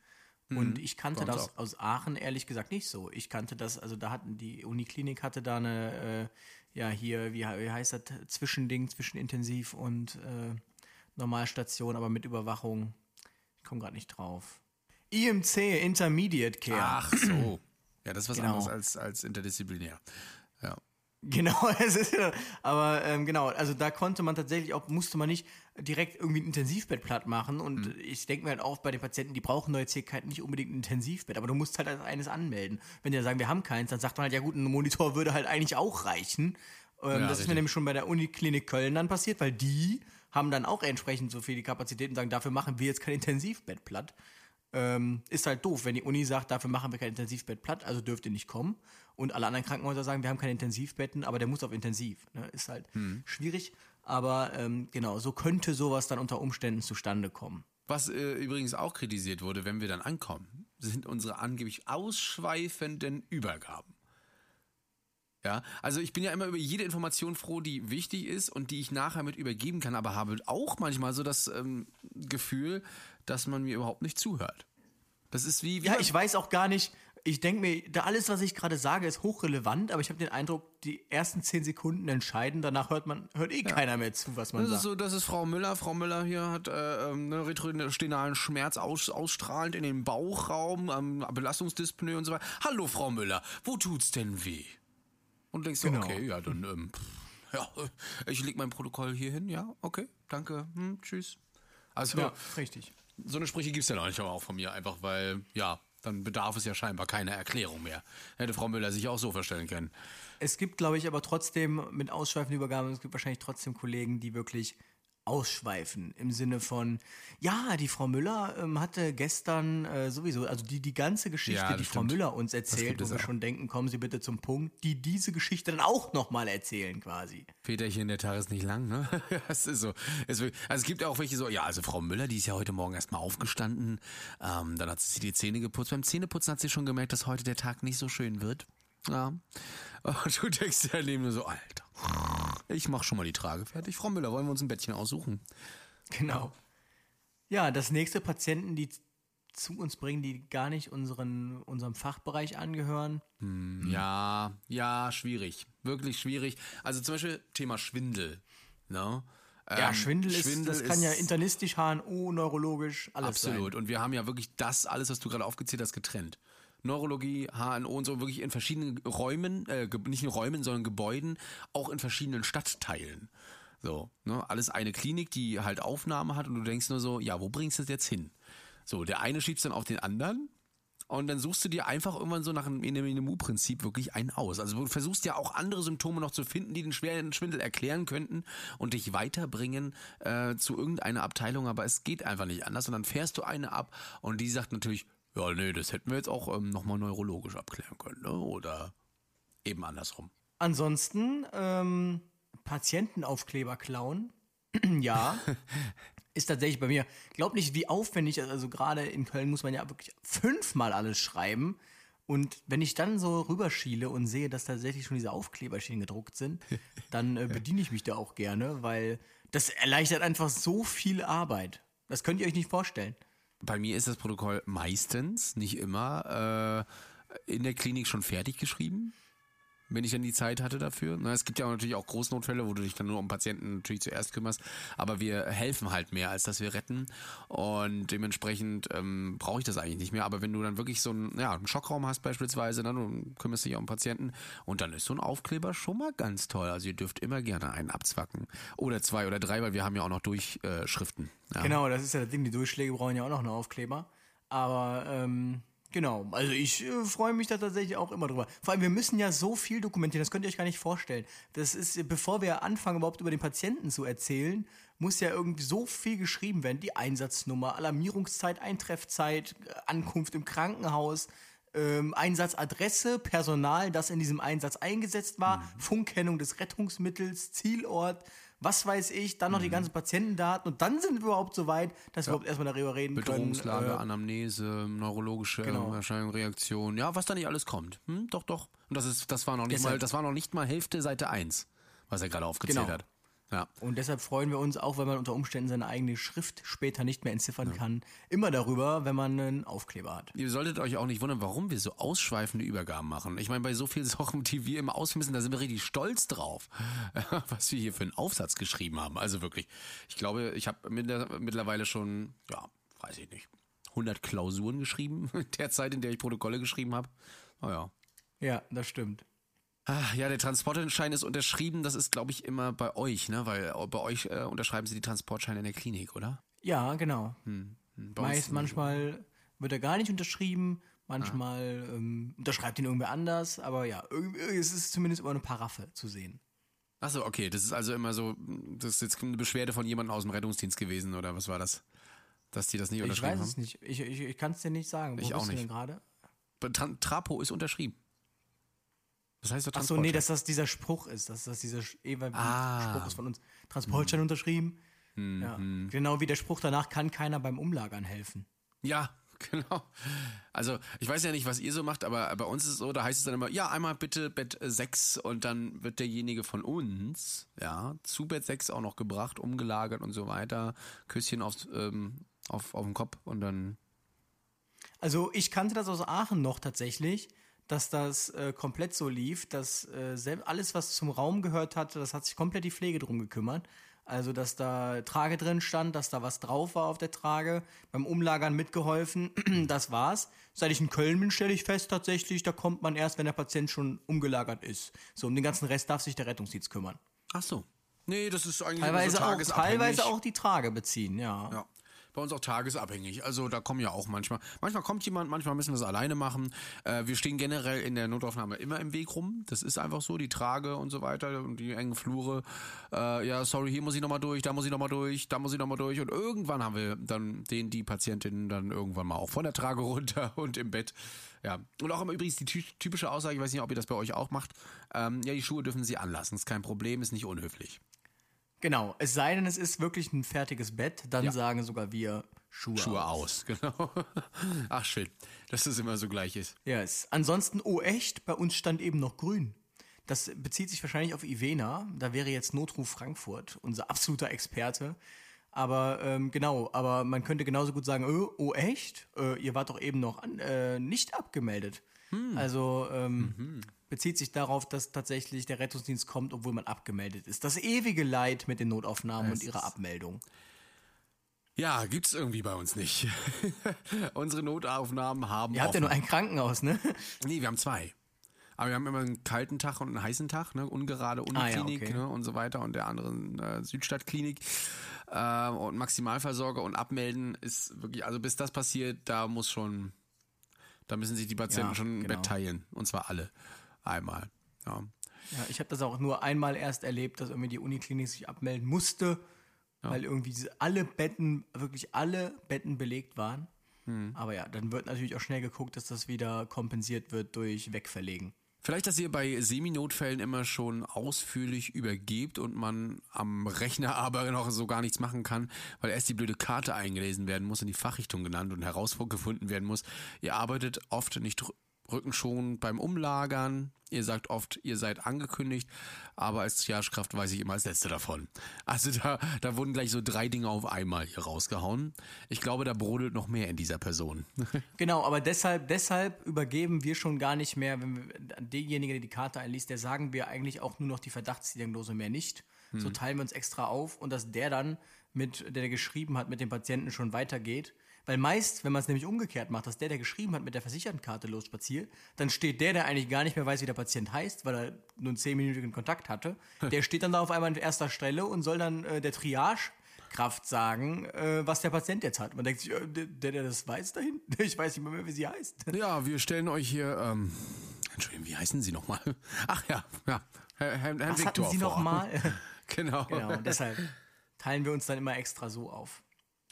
Und ich kannte uns das aus Aachen ehrlich gesagt nicht so. Ich kannte das, also da hatten die Uniklinik hatte da eine, äh, ja hier, wie, wie heißt das, Zwischending zwischen Intensiv und äh, Normalstation, aber mit Überwachung. Ich komme gerade nicht drauf. IMC, Intermediate Care. Ach so. Ja, das ist was Genau. anderes als, als interdisziplinär. Ja. Genau, es ist ja, aber ähm, genau, also da konnte man tatsächlich auch, musste man nicht direkt irgendwie ein Intensivbett platt machen und Mhm. ich denke mir halt auch bei den Patienten, die brauchen neue CK nicht unbedingt ein Intensivbett, aber du musst halt als eines anmelden. Wenn die sagen, wir haben keins, dann sagt man halt, ja gut, ein Monitor würde halt eigentlich auch reichen. Ähm, Ja, das ist richtig. mir nämlich schon bei der Uniklinik Köln dann passiert, weil die haben dann auch entsprechend so viel die Kapazitäten und sagen, dafür machen wir jetzt kein Intensivbett platt. Ähm, ist halt doof, wenn die Uni sagt, dafür machen wir kein Intensivbett platt, also dürft ihr nicht kommen. Und alle anderen Krankenhäuser sagen, wir haben keine Intensivbetten, aber der muss auf Intensiv. Ne? Ist halt Hm. schwierig. Aber ähm, genau, so könnte sowas dann unter Umständen zustande kommen. Was äh, übrigens auch kritisiert wurde, wenn wir dann ankommen, sind unsere angeblich ausschweifenden Übergaben. Ja, also ich bin ja immer über jede Information froh, die wichtig ist und die ich nachher mit übergeben kann, aber habe auch manchmal so das ähm, Gefühl, dass man mir überhaupt nicht zuhört. Das ist wie, wie Ja, ich weiß auch gar nicht, ich denke mir, da alles, was ich gerade sage, ist hochrelevant, aber ich habe den Eindruck, die ersten zehn Sekunden entscheiden, danach hört man, hört eh keiner mehr zu, was man Das ist sagt. so, das ist Frau Müller. Frau Müller hier hat äh, ähm, einen retrostenalen Schmerz aus, ausstrahlend in den Bauchraum, am Belastungsdyspnoe und so weiter. Hallo Frau Müller, wo tut's denn weh? Und denkst du, Genau. okay, ja, dann, ähm, pff, ja, ich leg mein Protokoll hier hin, ja, okay, danke, hm, tschüss. Also, Ja, richtig. so eine Sprüche gibt's ja noch nicht aber auch von mir, einfach weil, ja, dann bedarf es ja scheinbar keiner Erklärung mehr. Hätte Frau Müller sich auch so verstellen können. Es gibt, glaube ich, aber trotzdem mit ausschweifenden Übergaben, es gibt wahrscheinlich trotzdem Kollegen, die wirklich ausschweifen im Sinne von, ja, die Frau Müller ähm, hatte gestern äh, sowieso, also die die ganze Geschichte, Ja, die Frau stimmt. Müller uns erzählt, wo wir auch. schon denken, kommen Sie bitte zum Punkt, die diese Geschichte dann auch nochmal erzählen quasi. Väterchen, der Tag ist nicht lang, ne? Das ist so. Es Also es gibt auch welche so, ja, also Frau Müller, die ist ja heute Morgen erstmal aufgestanden, ähm, dann hat sie sich die Zähne geputzt. Beim Zähneputzen hat sie schon gemerkt, dass heute der Tag nicht so schön wird. Ja. Und du denkst dir daneben nur so, Alter, ich mach schon mal die Trage fertig. Frau Müller, wollen wir uns ein Bettchen aussuchen? Genau. Ja, das nächste Patienten, die zu uns bringen, die gar nicht unseren, unserem Fachbereich angehören. Ja, ja, schwierig. Wirklich schwierig. Also zum Beispiel Thema Schwindel. Ne? Ja, Ähm, Schwindel, ist, das kann ja ist- internistisch, HNO, neurologisch, alles Absolut. sein. Und wir haben ja wirklich das alles, was du gerade aufgezählt hast, getrennt. Neurologie, HNO und so wirklich in verschiedenen Räumen, äh, nicht in Räumen, sondern Gebäuden, auch in verschiedenen Stadtteilen. So, ne? Alles eine Klinik, die halt Aufnahme hat und du denkst nur so, ja, wo bringst du das jetzt hin? So, der eine schiebst dann auf den anderen und dann suchst du dir einfach irgendwann so nach einem NMU-Prinzip wirklich einen aus. Also du versuchst ja auch andere Symptome noch zu finden, die den schweren Schwindel erklären könnten und dich weiterbringen äh, zu irgendeiner Abteilung, aber es geht einfach nicht anders. Und dann fährst du eine ab und die sagt natürlich, ja, nee, das hätten wir jetzt auch ähm, nochmal neurologisch abklären können, ne? Oder eben andersrum. Ansonsten, ähm, Patientenaufkleber klauen, ja, ist tatsächlich bei mir, glaub nicht, wie aufwendig, also gerade in Köln muss man ja wirklich fünfmal alles schreiben. Und wenn ich dann so rüberschiele und sehe, dass tatsächlich schon diese Aufkleberchen gedruckt sind, dann äh, bediene ich mich da auch gerne, weil das erleichtert einfach so viel Arbeit. Das könnt ihr euch nicht vorstellen. Bei mir ist das Protokoll meistens, nicht immer, äh, in der Klinik schon fertig geschrieben, wenn ich dann die Zeit hatte dafür. Na, es gibt ja auch natürlich auch Großnotfälle, wo du dich dann nur um Patienten natürlich zuerst kümmerst, aber wir helfen halt mehr, als dass wir retten und dementsprechend ähm, brauche ich das eigentlich nicht mehr. Aber wenn du dann wirklich so einen, ja, einen Schockraum hast beispielsweise, dann du kümmerst dich um Patienten und dann ist so ein Aufkleber schon mal ganz toll. Also ihr dürft immer gerne einen abzwacken oder zwei oder drei, weil wir haben ja auch noch Durchschriften. Ja. Genau, das ist ja das Ding, die Durchschläge brauchen ja auch noch einen Aufkleber. Aber ähm, genau, also ich äh, freue mich da tatsächlich auch immer drüber. Vor allem, wir müssen ja so viel dokumentieren, das könnt ihr euch gar nicht vorstellen. Das ist, bevor wir anfangen, überhaupt über den Patienten zu erzählen, muss ja irgendwie so viel geschrieben werden. Die Einsatznummer, Alarmierungszeit, Eintreffzeit, äh, Ankunft im Krankenhaus, ähm, Einsatzadresse, Personal, das in diesem Einsatz eingesetzt war, Funkkennung des Rettungsmittels, Zielort, was weiß ich, dann noch die ganzen Patientendaten und dann sind wir überhaupt so weit, dass wir überhaupt erstmal darüber reden Bedrohungslage, können. Äh, Anamnese, neurologische Genau. Erscheinung, Reaktion. Ja, was da nicht alles kommt. Hm, doch, doch. Und das ist, das war noch nicht Deshalb- mal, das war noch nicht mal Hälfte Seite 1, was er gerade aufgezählt Genau. hat. Ja. Und deshalb freuen wir uns auch, wenn man unter Umständen seine eigene Schrift später nicht mehr entziffern kann, immer darüber, wenn man einen Aufkleber hat. Ihr solltet euch auch nicht wundern, warum wir so ausschweifende Übergaben machen. Ich meine, bei so vielen Sachen, die wir immer ausmissen, da sind wir richtig stolz drauf, was wir hier für einen Aufsatz geschrieben haben. Also wirklich. Ich glaube, ich habe mittlerweile schon, ja, weiß ich nicht, 100 Klausuren geschrieben, der Zeit, in der ich Protokolle geschrieben habe. Naja. Ja, das stimmt. Ah, Ja, der Transportschein ist unterschrieben. Das ist, glaube ich, immer bei euch, ne? Weil bei euch äh, unterschreiben sie die Transportscheine in der Klinik, oder? Ja, genau. Hm, uns Meist, manchmal wird er gar nicht unterschrieben, manchmal ähm, unterschreibt ihn irgendwer anders, aber ja, es ist zumindest immer eine Paraffe zu sehen. Achso, okay. Das ist also immer so, das ist jetzt eine Beschwerde von jemandem aus dem Rettungsdienst gewesen, oder was war das? Dass die das nicht Ich unterschrieben weiß es haben? nicht. Ich, ich, ich kann es dir nicht sagen. Wo Ich auch nicht. denn gerade? Tra Trapo ist unterschrieben. Das heißt doch Ach so, nee, dass das dieser Spruch ist, dass das dieser Sch- ewige Ah. Hm. Spruch ist von uns. Transportschein unterschrieben. Ja. Genau wie der Spruch danach kann keiner beim Umlagern helfen. Ja, genau. Also, ich weiß ja nicht, was ihr so macht, aber bei uns ist es so, da heißt es dann immer, ja, einmal bitte Bett 6 und dann wird derjenige von uns, ja, zu Bett 6 auch noch gebracht, umgelagert und so weiter. Küsschen aufs, ähm, auf, auf den Kopf und dann Also ich kannte das aus Aachen noch tatsächlich, dass das äh, komplett so lief, dass äh, selbst alles, was zum Raum gehört hatte, das hat sich komplett die Pflege drum gekümmert. Also, dass da Trage drin stand, dass da was drauf war auf der Trage, beim Umlagern mitgeholfen, das war's. Seit ich in Köln bin, stelle ich fest tatsächlich, da kommt man erst, wenn der Patient schon umgelagert ist. So, um den ganzen Rest darf sich der Rettungsdienst kümmern. Ach so. Nee, das ist eigentlich Teilweise, so auch, teilweise auch die Trage beziehen, ja. Ja. Bei uns auch tagesabhängig. Also da kommen ja auch manchmal. Manchmal kommt jemand, manchmal müssen wir es alleine machen. Äh, wir stehen generell in der Notaufnahme immer im Weg rum. Das ist einfach so, die Trage und so weiter und die engen Flure. Äh, ja, sorry, hier muss ich nochmal durch, da muss ich nochmal durch, da muss ich nochmal durch. Und irgendwann haben wir dann den, die Patientin dann irgendwann mal auch von der Trage runter und im Bett. Ja. Und auch immer übrigens die ty typische Aussage, ich weiß nicht, ob ihr das bei euch auch macht. Ähm, ja, die Schuhe dürfen sie anlassen. Ist kein Problem, ist nicht unhöflich. Genau, es sei denn, es ist wirklich ein fertiges Bett, dann Ja. sagen sogar wir Schuhe, Schuhe aus. aus, genau. Ach schön, dass es immer so gleich ist. Yes. Ansonsten, oh echt, bei uns stand eben noch grün. Das bezieht sich wahrscheinlich auf Ivena. Da wäre jetzt Notruf Frankfurt, unser absoluter Experte. Aber ähm, genau, aber man könnte genauso gut sagen, oh, oh echt? Äh, ihr wart doch eben noch an, äh, nicht abgemeldet. Also ähm, bezieht sich darauf, dass tatsächlich der Rettungsdienst kommt, obwohl man abgemeldet ist. Das ewige Leid mit den Notaufnahmen und ihrer Abmeldung. Ja, gibt's irgendwie bei uns nicht. Unsere Notaufnahmen haben. Ihr habt ja offen. nur ein Krankenhaus, ne? Nee, wir haben zwei. Aber wir haben immer einen kalten Tag und einen heißen Tag, ne? Ungerade Ah, ja, Uniklinik okay. ne? und so weiter und der andere äh, Südstadtklinik. Äh, und Maximalversorger und abmelden ist wirklich, also bis das passiert, da muss schon, da müssen sich die Patienten Ja, schon genau. Bett teilen. Und zwar alle. Einmal. Ja. Ja, ich habe das auch nur einmal erst erlebt, dass irgendwie die Uniklinik sich abmelden musste, weil irgendwie diese, alle Betten, wirklich alle Betten belegt waren. Hm. Aber ja, dann wird natürlich auch schnell geguckt, dass das wieder kompensiert wird durch Wegverlegen. Vielleicht, dass ihr bei Seminotfällen immer schon ausführlich übergebt und man am Rechner aber noch so gar nichts machen kann, weil erst die blöde Karte eingelesen werden muss und die Fachrichtung genannt und herausgefunden werden muss. Ihr arbeitet oft nicht rückenschonend beim Umlagern. Ihr sagt oft, ihr seid angekündigt, aber als Triagekraft weiß ich immer als Letzte davon. Also da, da wurden gleich so drei Dinge auf einmal hier rausgehauen. Ich glaube, da brodelt noch mehr in dieser Person. Genau, aber deshalb, deshalb übergeben wir schon gar nicht mehr, wenn wir an denjenigen, der die Karte einliest, der sagen wir eigentlich auch nur noch die Verdachtsdiagnose mehr nicht. Hm. So teilen wir uns extra auf und dass der dann mit, der, der geschrieben hat, mit dem Patienten schon weitergeht. Weil meist, wenn man es nämlich umgekehrt macht, dass der, der geschrieben hat, mit der versicherten Karte losspaziert, dann steht der, der eigentlich gar nicht mehr weiß, wie der Patient heißt, weil er nur einen zehnminütigen Kontakt hatte, der steht dann da auf einmal an erster Stelle und soll dann äh, der Triage Fachkraft sagen, äh, was der Patient jetzt hat. Man denkt sich, äh, der, der das weiß da hinten, ich weiß nicht mehr, wie sie heißt. Ja, wir stellen euch hier, ähm, Entschuldigung, wie heißen Sie nochmal? Ach ja, ja, Herr, Herr, Herr Was Viktor hatten Sie nochmal? Genau. genau, und deshalb teilen wir uns dann immer extra so auf.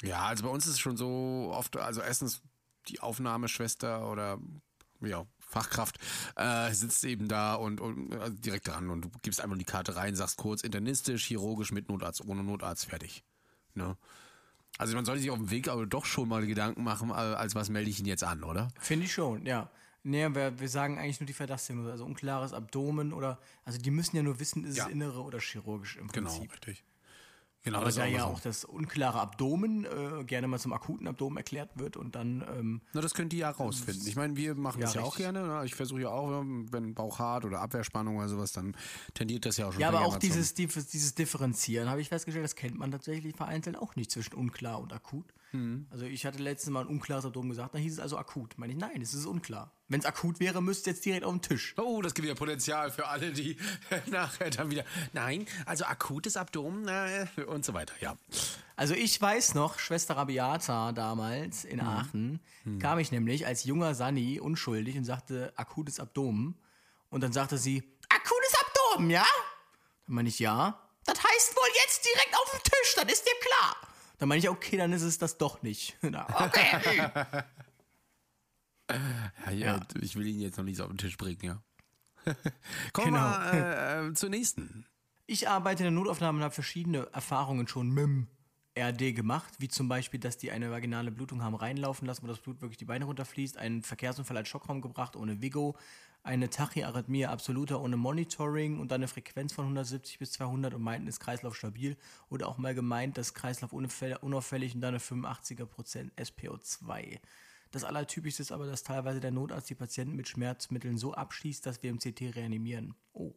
Ja, also bei uns ist es schon so oft, also erstens die Aufnahmeschwester oder ja, Fachkraft äh, sitzt eben da und, und äh, direkt dran und du gibst einfach die Karte rein, sagst kurz internistisch, chirurgisch mit Notarzt, ohne Notarzt, fertig. Ne? Also man sollte sich auf dem Weg aber doch schon mal Gedanken machen, als was melde ich ihn jetzt an, oder? Finde ich schon, ja. Nee, wir, wir sagen eigentlich nur die Verdachtsdiagnose, also unklares Abdomen oder, also die müssen ja nur wissen, ist Ja. es innere oder chirurgisch im Genau, Prinzip. richtig. Genau, Aber da auch ja so. auch das unklare Abdomen äh, gerne mal zum akuten Abdomen erklärt wird und dann ähm, Na, das könnt ihr ja rausfinden. Ich meine, wir machen Ja, das ja auch richtig. gerne. ne? Ich versuche ja auch, wenn Bauch hart oder Abwehrspannung oder sowas, dann tendiert das ja auch schon Ja, aber auch dieses, dieses Differenzieren habe ich festgestellt, das kennt man tatsächlich vereinzelt auch nicht zwischen unklar und akut. Mhm. Also ich hatte letztes Mal ein unklares Abdomen gesagt, da hieß es also akut. Meine ich, nein, es ist unklar. Wenn es akut wäre, müsste es jetzt direkt auf den Tisch. Oh, das gibt wieder Potenzial für alle, die nachher dann wieder. Nein, also akutes Abdomen äh, und so weiter, ja. Also ich weiß noch, Schwester Rabiata damals in Mhm. Aachen, kam ich nämlich als junger Sani unschuldig und sagte akutes Abdomen. Und dann sagte sie, akutes Abdomen, ja? Dann meine ich, ja. Das heißt wohl jetzt direkt auf dem Tisch, dann ist dir klar. Dann meine ich, okay, dann ist es das doch nicht. Okay. Ja, ja, Ich will ihn jetzt noch nicht so auf den Tisch bringen, ja. Kommen Genau. wir äh, zur nächsten. Ich arbeite in der Notaufnahme und habe verschiedene Erfahrungen schon mit RD gemacht, wie zum Beispiel, dass die eine vaginale Blutung haben reinlaufen lassen, wo das Blut wirklich die Beine runterfließt, einen Verkehrsunfall als Schockraum gebracht ohne Vigo, eine Tachyarrhythmie absoluter ohne Monitoring und dann eine Frequenz von 170 bis 200 und meinten, ist Kreislauf stabil oder auch mal gemeint, dass Kreislauf unauffäll- unauffällig und dann eine 85er Prozent SPO2. Das Allertypischste ist aber, dass teilweise der Notarzt die Patienten mit Schmerzmitteln so abschließt, dass wir im CT reanimieren. Oh.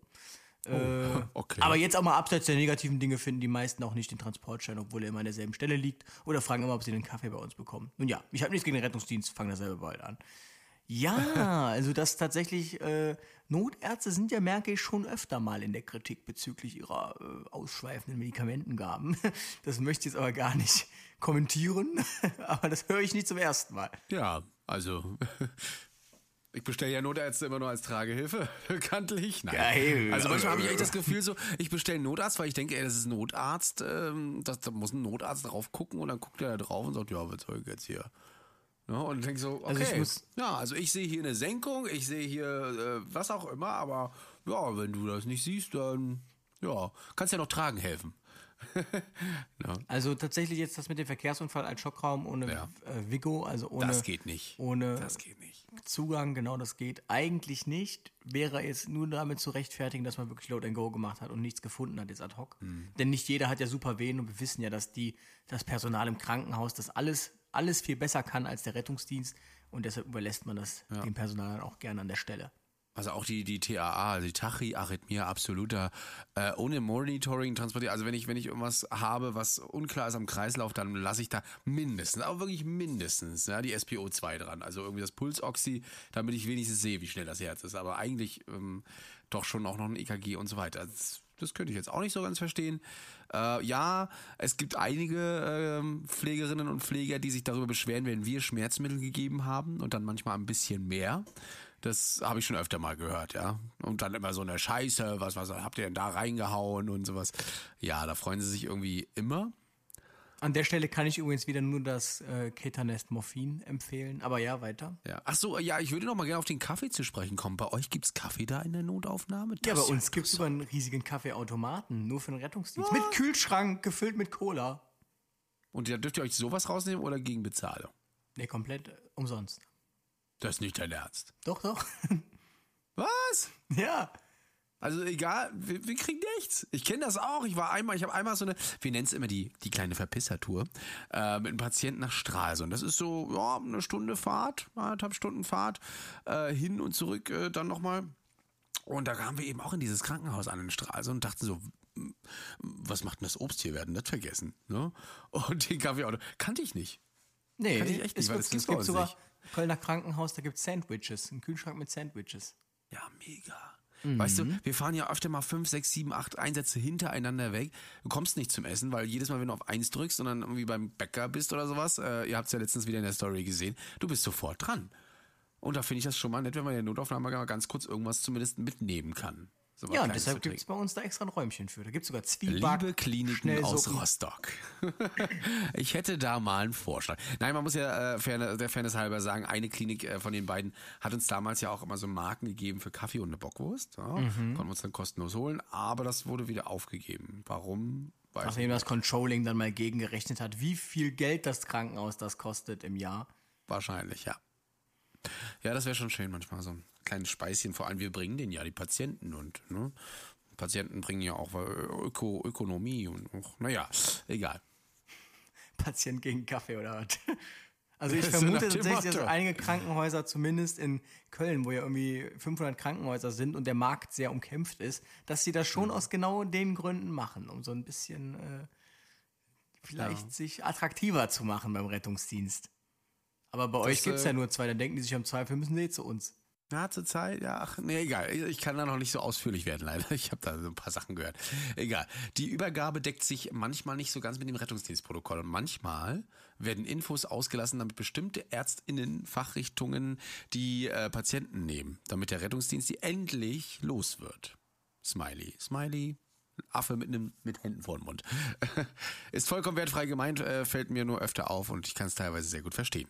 Äh, okay. Aber jetzt auch mal abseits der negativen Dinge finden die meisten auch nicht den Transportschein, obwohl er immer an derselben Stelle liegt. Oder fragen immer, ob sie den Kaffee bei uns bekommen. Nun ja, ich habe nichts gegen den Rettungsdienst, fangen dasselbe bald an. Ja, also das tatsächlich, äh, Notärzte sind ja, merke ich, schon öfter mal in der Kritik bezüglich ihrer äh, ausschweifenden Medikamentengaben. Das möchte ich jetzt aber gar nicht kommentieren, aber das höre ich nicht zum ersten Mal. Ja, also. Ich bestelle ja Notärzte immer nur als Tragehilfe, bekanntlich. Nein. Geil. Also manchmal habe ich echt das Gefühl so, ich bestelle einen Notarzt, weil ich denke, ey, das ist ein Notarzt, ähm, das, da muss ein Notarzt drauf gucken und dann guckt er da drauf und sagt, ja, was soll ich jetzt hier? Ja, und dann denke so, okay. Also ich muss- ja, also ich sehe hier eine Senkung, ich sehe hier äh, was auch immer, aber ja, wenn du das nicht siehst, dann ja, kannst ja noch tragen helfen. ja, Also tatsächlich jetzt das mit dem Verkehrsunfall als Schockraum ohne Ja. äh, Vigo, also ohne, das geht nicht. ohne Das geht nicht. Zugang, genau das geht. Eigentlich nicht. Wäre jetzt nur damit zu rechtfertigen, dass man wirklich Load and Go gemacht hat und nichts gefunden hat jetzt ad hoc. Hm. Denn nicht jeder hat ja super Venen und wir wissen ja, dass die, das Personal im Krankenhaus das alles, alles viel besser kann als der Rettungsdienst und deshalb überlässt man das dem Personal auch gerne an der Stelle. Also auch die, die TAA, also die Tachyarrhythmie absoluter, äh, ohne Monitoring transportiert. Also wenn ich, wenn ich irgendwas habe, was unklar ist am Kreislauf, dann lasse ich da mindestens, aber wirklich mindestens, ja, die SPO2 dran. Also irgendwie das Pulsoxy, damit ich wenigstens sehe, wie schnell das Herz ist. Aber eigentlich ähm, doch schon auch noch ein EKG und so weiter. Das, das könnte ich jetzt auch nicht so ganz verstehen. Äh, ja, es gibt einige ähm, Pflegerinnen und Pfleger, die sich darüber beschweren, wenn wir Schmerzmittel gegeben haben und dann manchmal ein bisschen mehr. Das habe ich schon öfter mal gehört, ja. Und dann immer so eine Scheiße, was, was habt ihr denn da reingehauen und sowas. Ja, da freuen sie sich irgendwie immer. An der Stelle kann ich übrigens wieder nur das äh, Ketanest Morphin empfehlen. Aber ja, weiter. Ja. Ach so, ja, ich würde noch mal gerne auf den Kaffee zu sprechen kommen. Bei euch gibt's Kaffee da in der Notaufnahme? Ja, Das bei uns gibt es über einen riesigen Kaffeeautomaten, nur für den Rettungsdienst. Mit Kühlschrank, gefüllt mit Cola. Und da dürft ihr euch sowas rausnehmen oder gegen Bezahlung? Nee, komplett äh, umsonst. Das ist nicht dein Ernst. Doch, doch. Was? ja. Also egal, wir, wir kriegen nichts. Ich kenne das auch. Ich war einmal, ich habe einmal so eine, wir nennen es immer die, die kleine Verpissertour, äh, mit einem Patienten nach Stralsund. Das ist so, ja, eine Stunde Fahrt, anderthalb Stunden Fahrt, äh, hin und zurück äh, dann nochmal. Und da kamen wir eben auch in dieses Krankenhaus an in Stralsund und dachten so, was macht denn das Obst hier? Wir hatten das vergessen. Ne? Und den Kaffee kannte ich nicht. Nee, Kann ich echt nicht, es, weil es gibt sogar nicht. Kölner Krankenhaus, da gibt es Sandwiches, einen Kühlschrank mit Sandwiches. Ja, mega. Weißt du, wir fahren ja öfter mal fünf, sechs, sieben, acht Einsätze hintereinander weg. Du kommst nicht zum Essen, weil jedes Mal, wenn du auf eins drückst und dann irgendwie beim Bäcker bist oder sowas, äh, ihr habt es ja letztens wieder in der Story gesehen, du bist sofort dran. Und da finde ich das schon mal nett, wenn man in der Notaufnahme mal ganz kurz irgendwas zumindest mitnehmen kann. So Ja, und deshalb gibt es bei uns da extra ein Räumchen für. Da gibt es sogar Zwieback, Liebe Kliniken aus. Rostock. ich hätte da mal einen Vorschlag. Nein, man muss ja äh, Fairness, der Fairness halber sagen, eine Klinik äh, von den beiden hat uns damals ja auch immer so Marken gegeben für Kaffee und eine Bockwurst. Ja, Mhm. Konnten wir uns dann kostenlos holen, aber das wurde wieder aufgegeben. Warum? Weiß Nachdem nicht. das Controlling dann mal gegengerechnet hat, wie viel Geld das Krankenhaus das kostet im Jahr. Wahrscheinlich, ja. Ja, das wäre schon schön manchmal so ein kleines Speischen. Vor allem wir bringen den ja die Patienten und ne, Patienten bringen ja auch äh, Öko, Ökonomie und auch, naja, egal. Patient gegen Kaffee oder was? Also ich So vermute dem tatsächlich, dass einige Krankenhäuser, zumindest in Köln, wo ja irgendwie 500 Krankenhäuser sind und der Markt sehr umkämpft ist, dass sie das Mhm. schon aus genau den Gründen machen, um so ein bisschen äh, vielleicht sich attraktiver zu machen beim Rettungsdienst. Aber bei euch gibt es äh, ja nur zwei, dann denken die sich am Zweifel, müssen sie zu uns. Ja, zur Zeit, ja, ach, nee, egal. Ich kann da noch nicht so ausführlich werden, leider. Ich habe da so ein paar Sachen gehört. Egal. Die Übergabe deckt sich manchmal nicht so ganz mit dem Rettungsdienstprotokoll. Und manchmal werden Infos ausgelassen, damit bestimmte ÄrztInnen, Fachrichtungen die äh, Patienten nehmen, damit der Rettungsdienst die endlich los wird. Smiley. Smiley. Affe mit einem mit Händen vor dem Mund. Ist vollkommen wertfrei gemeint, äh, fällt mir nur öfter auf und ich kann es teilweise sehr gut verstehen.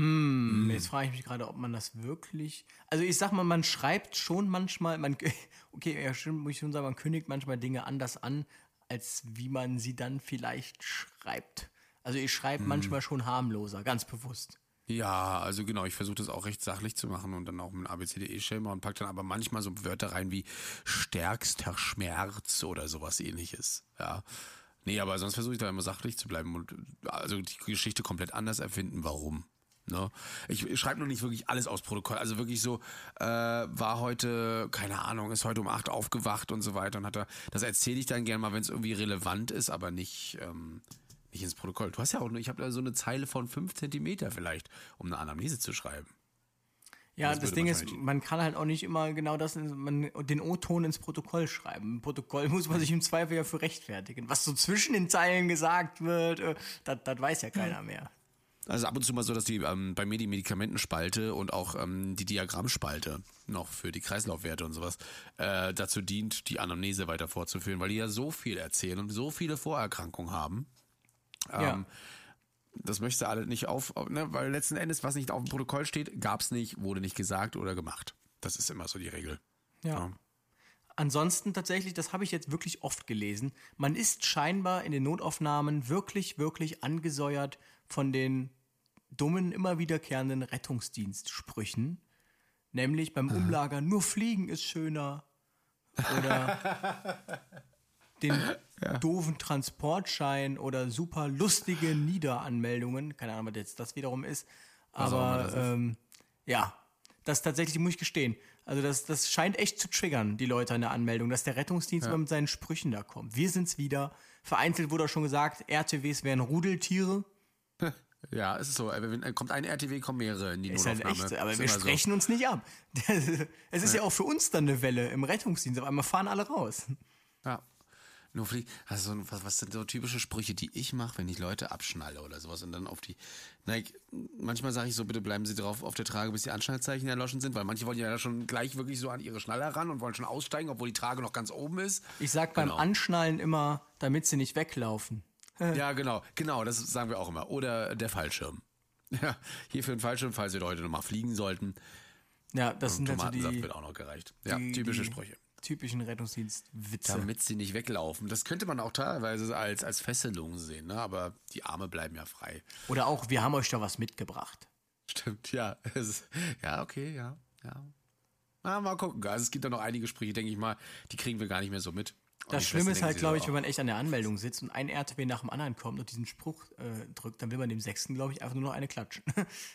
Hm, jetzt frage ich mich gerade, ob man das wirklich. Also ich sag mal, man schreibt schon manchmal, man, okay, ja, stimmt, muss ich schon sagen, man kündigt manchmal Dinge anders an, als wie man sie dann vielleicht schreibt. Also ich schreibe manchmal schon harmloser, ganz bewusst. Ja, also genau, ich versuche das auch recht sachlich zu machen und dann auch mit ABCDE-Schema und pack dann aber manchmal so Wörter rein wie stärkster Schmerz oder sowas ähnliches. Ja. Nee, aber sonst versuche ich da immer sachlich zu bleiben und also die Geschichte komplett anders erfinden, warum. Ne? Ich schreibe noch nicht wirklich alles aus Protokoll. Also wirklich so, äh, war heute, keine Ahnung, ist heute um acht aufgewacht und so weiter und hat da, das erzähle ich dann gerne mal, wenn es irgendwie relevant ist, aber nicht, ähm, nicht ins Protokoll. Du hast ja auch, nur- ich habe da so eine Zeile von fünf Zentimeter vielleicht, um eine Anamnese zu schreiben. Ja, Das das, Ding ist, man kann halt auch nicht immer genau das, man, den O-Ton ins Protokoll schreiben. Im Protokoll muss man sich im Zweifel ja für rechtfertigen. Was so zwischen den Zeilen gesagt wird, äh, das weiß ja keiner mehr. Also ab und zu mal so, dass die ähm, bei mir die Medikamentenspalte und auch ähm, die Diagrammspalte noch für die Kreislaufwerte und sowas äh, dazu dient, die Anamnese weiter fortzuführen, weil die ja so viel erzählen und so viele Vorerkrankungen haben. Ähm, Ja. Das möchte alle nicht auf, ne, weil letzten Endes, was nicht auf dem Protokoll steht, gab's nicht, wurde nicht gesagt oder gemacht. Das ist immer so die Regel. Ja. Ansonsten tatsächlich, das habe ich jetzt wirklich oft gelesen, man ist scheinbar in den Notaufnahmen wirklich, wirklich angesäuert von den dummen, immer wiederkehrenden Rettungsdienstsprüchen. Nämlich beim Umlagern, nur Fliegen ist schöner. Oder den doofen Transportschein oder super lustige Niederanmeldungen. Keine Ahnung, was jetzt das wiederum ist. Aber das ähm, ja, das tatsächlich muss ich gestehen. Also das, das scheint echt zu triggern, die Leute an der Anmeldung, dass der Rettungsdienst immer mit seinen Sprüchen da kommt. Wir sind's wieder. Vereinzelt wurde auch schon gesagt, RTWs wären Rudeltiere. Ja, es ist so. äh, Wenn äh, kommt ein RTW, kommen mehrere in die Ist halt echt, aber wir immer so. sprechen uns nicht ab. Es ist ja. auch für uns dann eine Welle im Rettungsdienst. Auf einmal fahren alle raus. Ja. Nur flieg, also so, was, was sind so typische Sprüche, die ich mache, wenn ich Leute abschnalle oder sowas und dann auf die. Na, ich, manchmal sage ich so, bitte bleiben Sie drauf auf der Trage, bis die Anschnallzeichen erloschen sind, weil manche wollen ja schon gleich wirklich so an ihre Schnaller ran und wollen schon aussteigen, obwohl die Trage noch ganz oben ist. Ich sag beim Genau. Anschnallen immer, damit sie nicht weglaufen. Ja, genau, genau, das sagen wir auch immer. Oder der Fallschirm. Ja, hier für den Fallschirm, falls wir heute nochmal fliegen sollten. Ja, das sind halt so Tomatensaft die. wird auch noch gereicht. Ja, die- typische die- Sprüche. typischen Rettungsdienst-Witze. Damit sie nicht weglaufen. Das könnte man auch teilweise als, als Fesselung sehen, ne? aber die Arme bleiben ja frei. Oder auch, wir haben euch da was mitgebracht. Stimmt, ja. Ist, ja, okay, ja, ja. Na, mal gucken. Also es gibt da noch einige Sprüche, denke ich mal, die kriegen wir gar nicht mehr so mit. Das Schlimme ist halt, glaube ich, wenn man echt an der Anmeldung sitzt und ein RTW nach dem anderen kommt und diesen Spruch äh, drückt, dann will man dem Sechsten, glaube ich, einfach nur noch eine klatschen.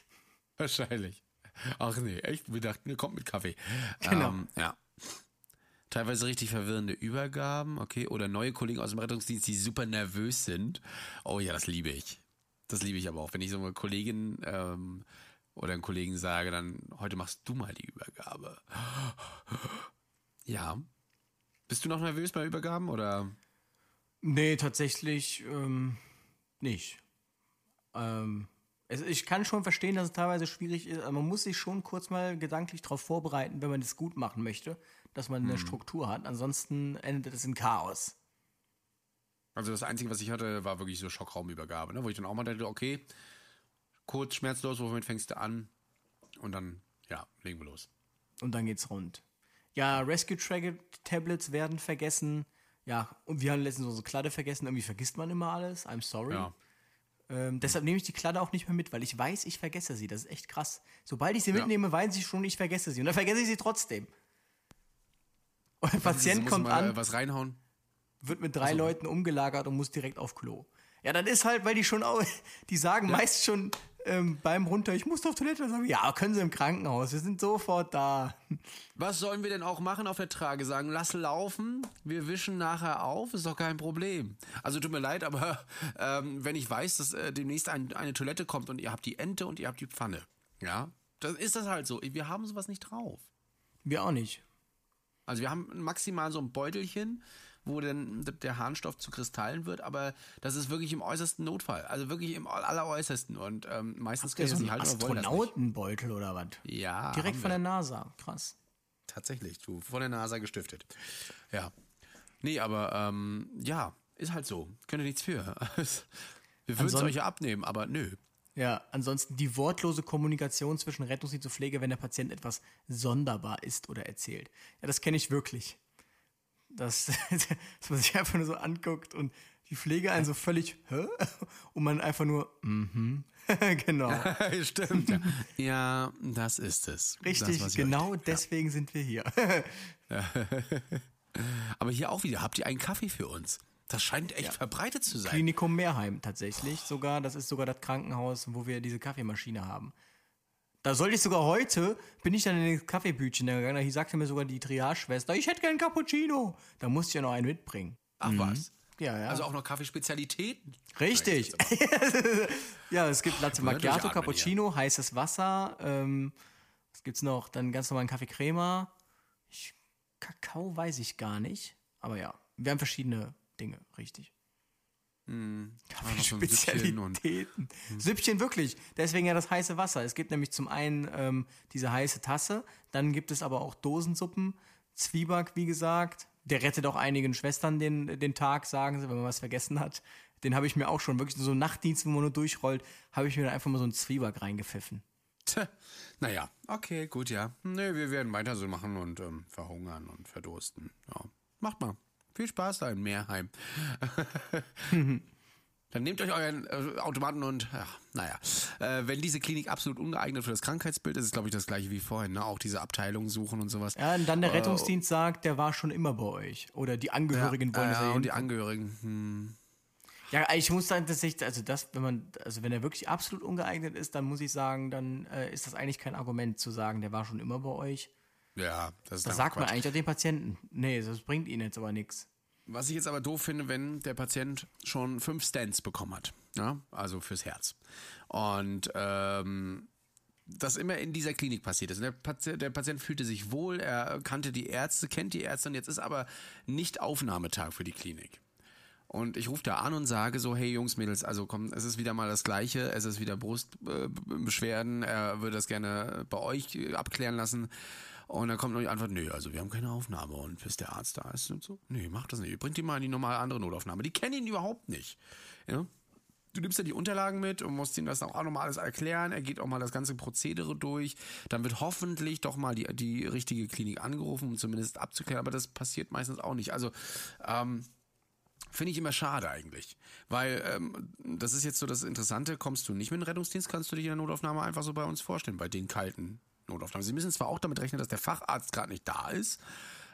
Wahrscheinlich. Ach nee, echt? Wir dachten, kommt mit Kaffee. Genau. Ähm, ja. Teilweise richtig verwirrende Übergaben, okay, oder neue Kollegen aus dem Rettungsdienst, die super nervös sind. Oh ja, das liebe ich. Das liebe ich aber auch. Wenn ich so eine Kollegin ähm, oder einen Kollegen sage, dann heute machst du mal die Übergabe. Ja. Bist du noch nervös bei Übergaben oder? nee, tatsächlich ähm, nicht. Ähm, es, ich kann schon verstehen, dass es teilweise schwierig ist, aber man muss sich schon kurz mal gedanklich darauf vorbereiten, wenn man es gut machen möchte, dass man eine Struktur hat. Ansonsten endet es in Chaos. Also das Einzige, was ich hatte, war wirklich so Schockraumübergabe, ne? wo ich dann auch mal dachte, okay, kurz schmerzlos, womit fängst du an? Und dann, ja, legen wir los. Und dann geht's rund. Ja, Rescue Tablets werden vergessen. Ja, und wir haben letztens unsere Kladde vergessen. Irgendwie vergisst man immer alles. I'm sorry. Ja. Ähm, deshalb nehme ich die Kladde auch nicht mehr mit, weil ich weiß, ich vergesse sie. Das ist echt krass. Sobald ich sie mitnehme, weiß ich schon, ich vergesse sie. Und dann vergesse ich sie trotzdem. Und der Patient Muss kommt mal an, was reinhauen. wird mit drei Leuten umgelagert und muss direkt auf Klo. Ja, dann ist halt, weil die schon auch, die sagen meist schon ähm, beim runter, ich muss auf Toilette. Sagen, ja, können sie im Krankenhaus, wir sind sofort da. Was sollen wir denn auch machen auf der Trage? Sagen, lass laufen, wir wischen nachher auf, ist doch kein Problem. Also tut mir leid, aber ähm, wenn ich weiß, dass äh, demnächst ein, eine Toilette kommt und ihr habt die Ente und ihr habt die Pfanne, ja, dann ist das halt so. Wir haben sowas nicht drauf. Wir auch nicht. Also wir haben maximal so ein Beutelchen, wo dann der Harnstoff zu Kristallen wird, aber das ist wirklich im äußersten Notfall. Also wirklich im alleräußersten. Und ähm, meistens können so sie halt. Astronautenbeutel oder was? Ja, Direkt von der NASA. Krass. Tatsächlich, du, von der NASA gestiftet. Ja. Nee, aber ähm, ja, ist halt so. Könnt ihr nichts für. Wir würden es euch ja abnehmen, aber nö. Ja, ansonsten die wortlose Kommunikation zwischen Rettungsdienst und Pflege, wenn der Patient etwas sonderbar ist oder erzählt. Ja, das kenne ich wirklich. Das, dass man sich einfach nur so anguckt und die Pflege einen so völlig, hä? Und man einfach nur, mhm. genau. Stimmt. Ja. ja, das ist es. Richtig, das, genau euch- deswegen sind wir hier. Aber hier auch wieder, habt ihr einen Kaffee für uns? Das scheint echt verbreitet zu sein. Klinikum Meerheim tatsächlich sogar. Das ist sogar das Krankenhaus, wo wir diese Kaffeemaschine haben. Da sollte ich sogar heute, bin ich dann in das Kaffeebütchen gegangen, da sagte mir sogar die Triage-Schwester, ich hätte gern Cappuccino. Da musste ich ja noch einen mitbringen. Ach was. Ja, ja. Also auch noch Kaffeespezialitäten? Richtig. ja, es gibt Latte Mal Macchiato, Cappuccino, heißes Wasser. Ähm, was gibt's noch? Dann ganz normalen Kaffee Crema. Ich, Kakao weiß ich gar nicht. Aber ja, wir haben verschiedene Dinge, richtig. Hm, so ein Süppchen und- Spezialitäten. Süppchen wirklich. Deswegen ja das heiße Wasser. Es gibt nämlich zum einen ähm, diese heiße Tasse, dann gibt es aber auch Dosensuppen, Zwieback, wie gesagt. Der rettet auch einigen Schwestern den, den Tag, sagen sie, wenn man was vergessen hat. Den habe ich mir auch schon wirklich so einen Nachtdienst, wo man nur durchrollt, habe ich mir dann einfach mal so einen Zwieback reingepfiffen. Tja, naja, okay, gut, ja. Nee, wir werden weiter so machen und ähm, verhungern und verdursten. Ja, macht mal. Viel Spaß da in Meerheim. Dann nehmt euch euren äh, Automaten und, ja, naja. Äh, wenn diese Klinik absolut ungeeignet für das Krankheitsbild ist, ist glaube ich das gleiche wie vorhin, ne? Auch diese Abteilung suchen und sowas. Ja, und dann der Rettungsdienst sagt, der war schon immer bei euch. Oder die Angehörigen wollen, dass ja, und die. Angehörigen. Hm. Ja, ich muss sagen, dass ich, also das, wenn man, also wenn er wirklich absolut ungeeignet ist, dann muss ich sagen, dann äh, ist das eigentlich kein Argument zu sagen, der war schon immer bei euch. Ja, das ist Das sagt man eigentlich auch den Patienten. Nee, das bringt ihnen jetzt aber nichts. Was ich jetzt aber doof finde, wenn der Patient schon fünf Stents bekommen hat, ja? also fürs Herz. Und ähm, das immer in dieser Klinik passiert ist. Der Patient, der Patient fühlte sich wohl, er kannte die Ärzte, kennt die Ärzte und jetzt ist aber nicht Aufnahmetag für die Klinik. Und ich rufe da an und sage so, hey Jungs, Mädels, also komm, es ist wieder mal das Gleiche, es ist wieder Brustbeschwerden, er würde das gerne bei euch äh, abklären lassen. Und dann kommt noch die Antwort, nö, also wir haben keine Aufnahme und bis der Arzt da ist und so. Nee, macht das nicht. Bringt ihn mal in die normale andere Notaufnahme. Die kennen ihn überhaupt nicht. Ja? Du nimmst ja die Unterlagen mit und musst ihm das auch nochmal alles erklären. Er geht auch mal das ganze Prozedere durch. Dann wird hoffentlich doch mal die, die richtige Klinik angerufen, um zumindest abzuklären. Aber das passiert meistens auch nicht. Also, ähm, Finde ich immer schade eigentlich. Weil ähm, das ist jetzt so das Interessante, kommst du nicht mit dem Rettungsdienst, kannst du dich in der Notaufnahme einfach so bei uns vorstellen, bei den kalten Notaufnahmen. Sie müssen zwar auch damit rechnen, dass der Facharzt gerade nicht da ist,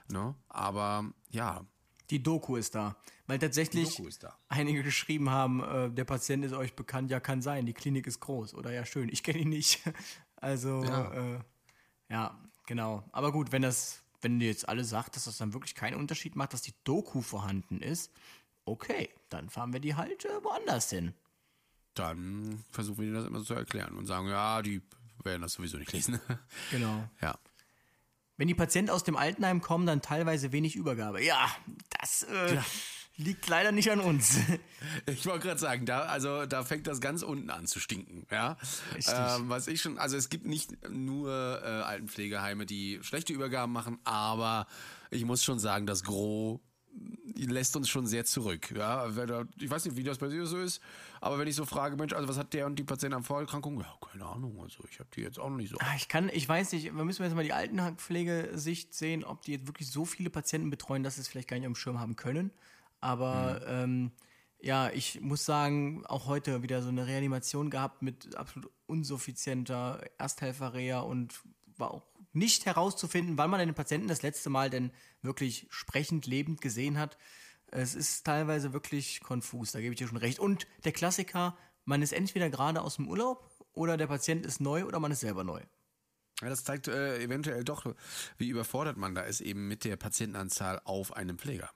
ne? aber ja, Die Doku ist da. Weil tatsächlich Doku ist da. einige geschrieben haben, äh, der Patient ist euch bekannt, ja, kann sein, die Klinik ist groß. Oder ja, schön, ich kenne ihn nicht. Also, Ja. Äh, ja, genau. Aber gut, wenn das, wenn ihr jetzt alle sagt, dass das dann wirklich keinen Unterschied macht, dass die Doku vorhanden ist, okay, dann fahren wir die halt äh, woanders hin. dann versuchen wir das immer so zu erklären und sagen, ja, die werden das sowieso nicht lesen. Genau. ja. Wenn die Patienten aus dem Altenheim kommen, dann teilweise wenig Übergabe. Ja, das äh, liegt leider nicht an uns. Ich wollte gerade sagen, da, also da fängt das ganz unten an zu stinken, ja. Ähm, was ich schon, also es gibt nicht nur äh, Altenpflegeheime, die schlechte Übergaben machen, aber ich muss schon sagen, das Gros lässt uns schon sehr zurück. Ja, ich weiß nicht, wie das bei dir so ist, aber wenn ich so frage, Mensch, also was hat der und die Patienten an Vorerkrankungen? Ja, keine Ahnung, also ich habe die jetzt auch noch nicht so. Ah, Ich kann, ich weiß nicht, wir müssen jetzt mal die Altenpflegesicht sehen, ob die jetzt wirklich so viele Patienten betreuen, dass sie es vielleicht gar nicht am Schirm haben können. Aber ähm, ja, ich muss sagen, auch heute wieder so eine Reanimation gehabt mit absolut unsuffizienter Ersthelferreha und war auch nicht herauszufinden, wann man den Patienten das letzte Mal denn wirklich sprechend, lebend gesehen hat. Es ist teilweise wirklich konfus, da gebe ich dir schon recht. Und der Klassiker, man ist entweder gerade aus dem Urlaub oder der Patient ist neu oder man ist selber neu. Ja, das zeigt äh, eventuell doch, wie überfordert man da ist eben mit der Patientenanzahl auf einem Pfleger.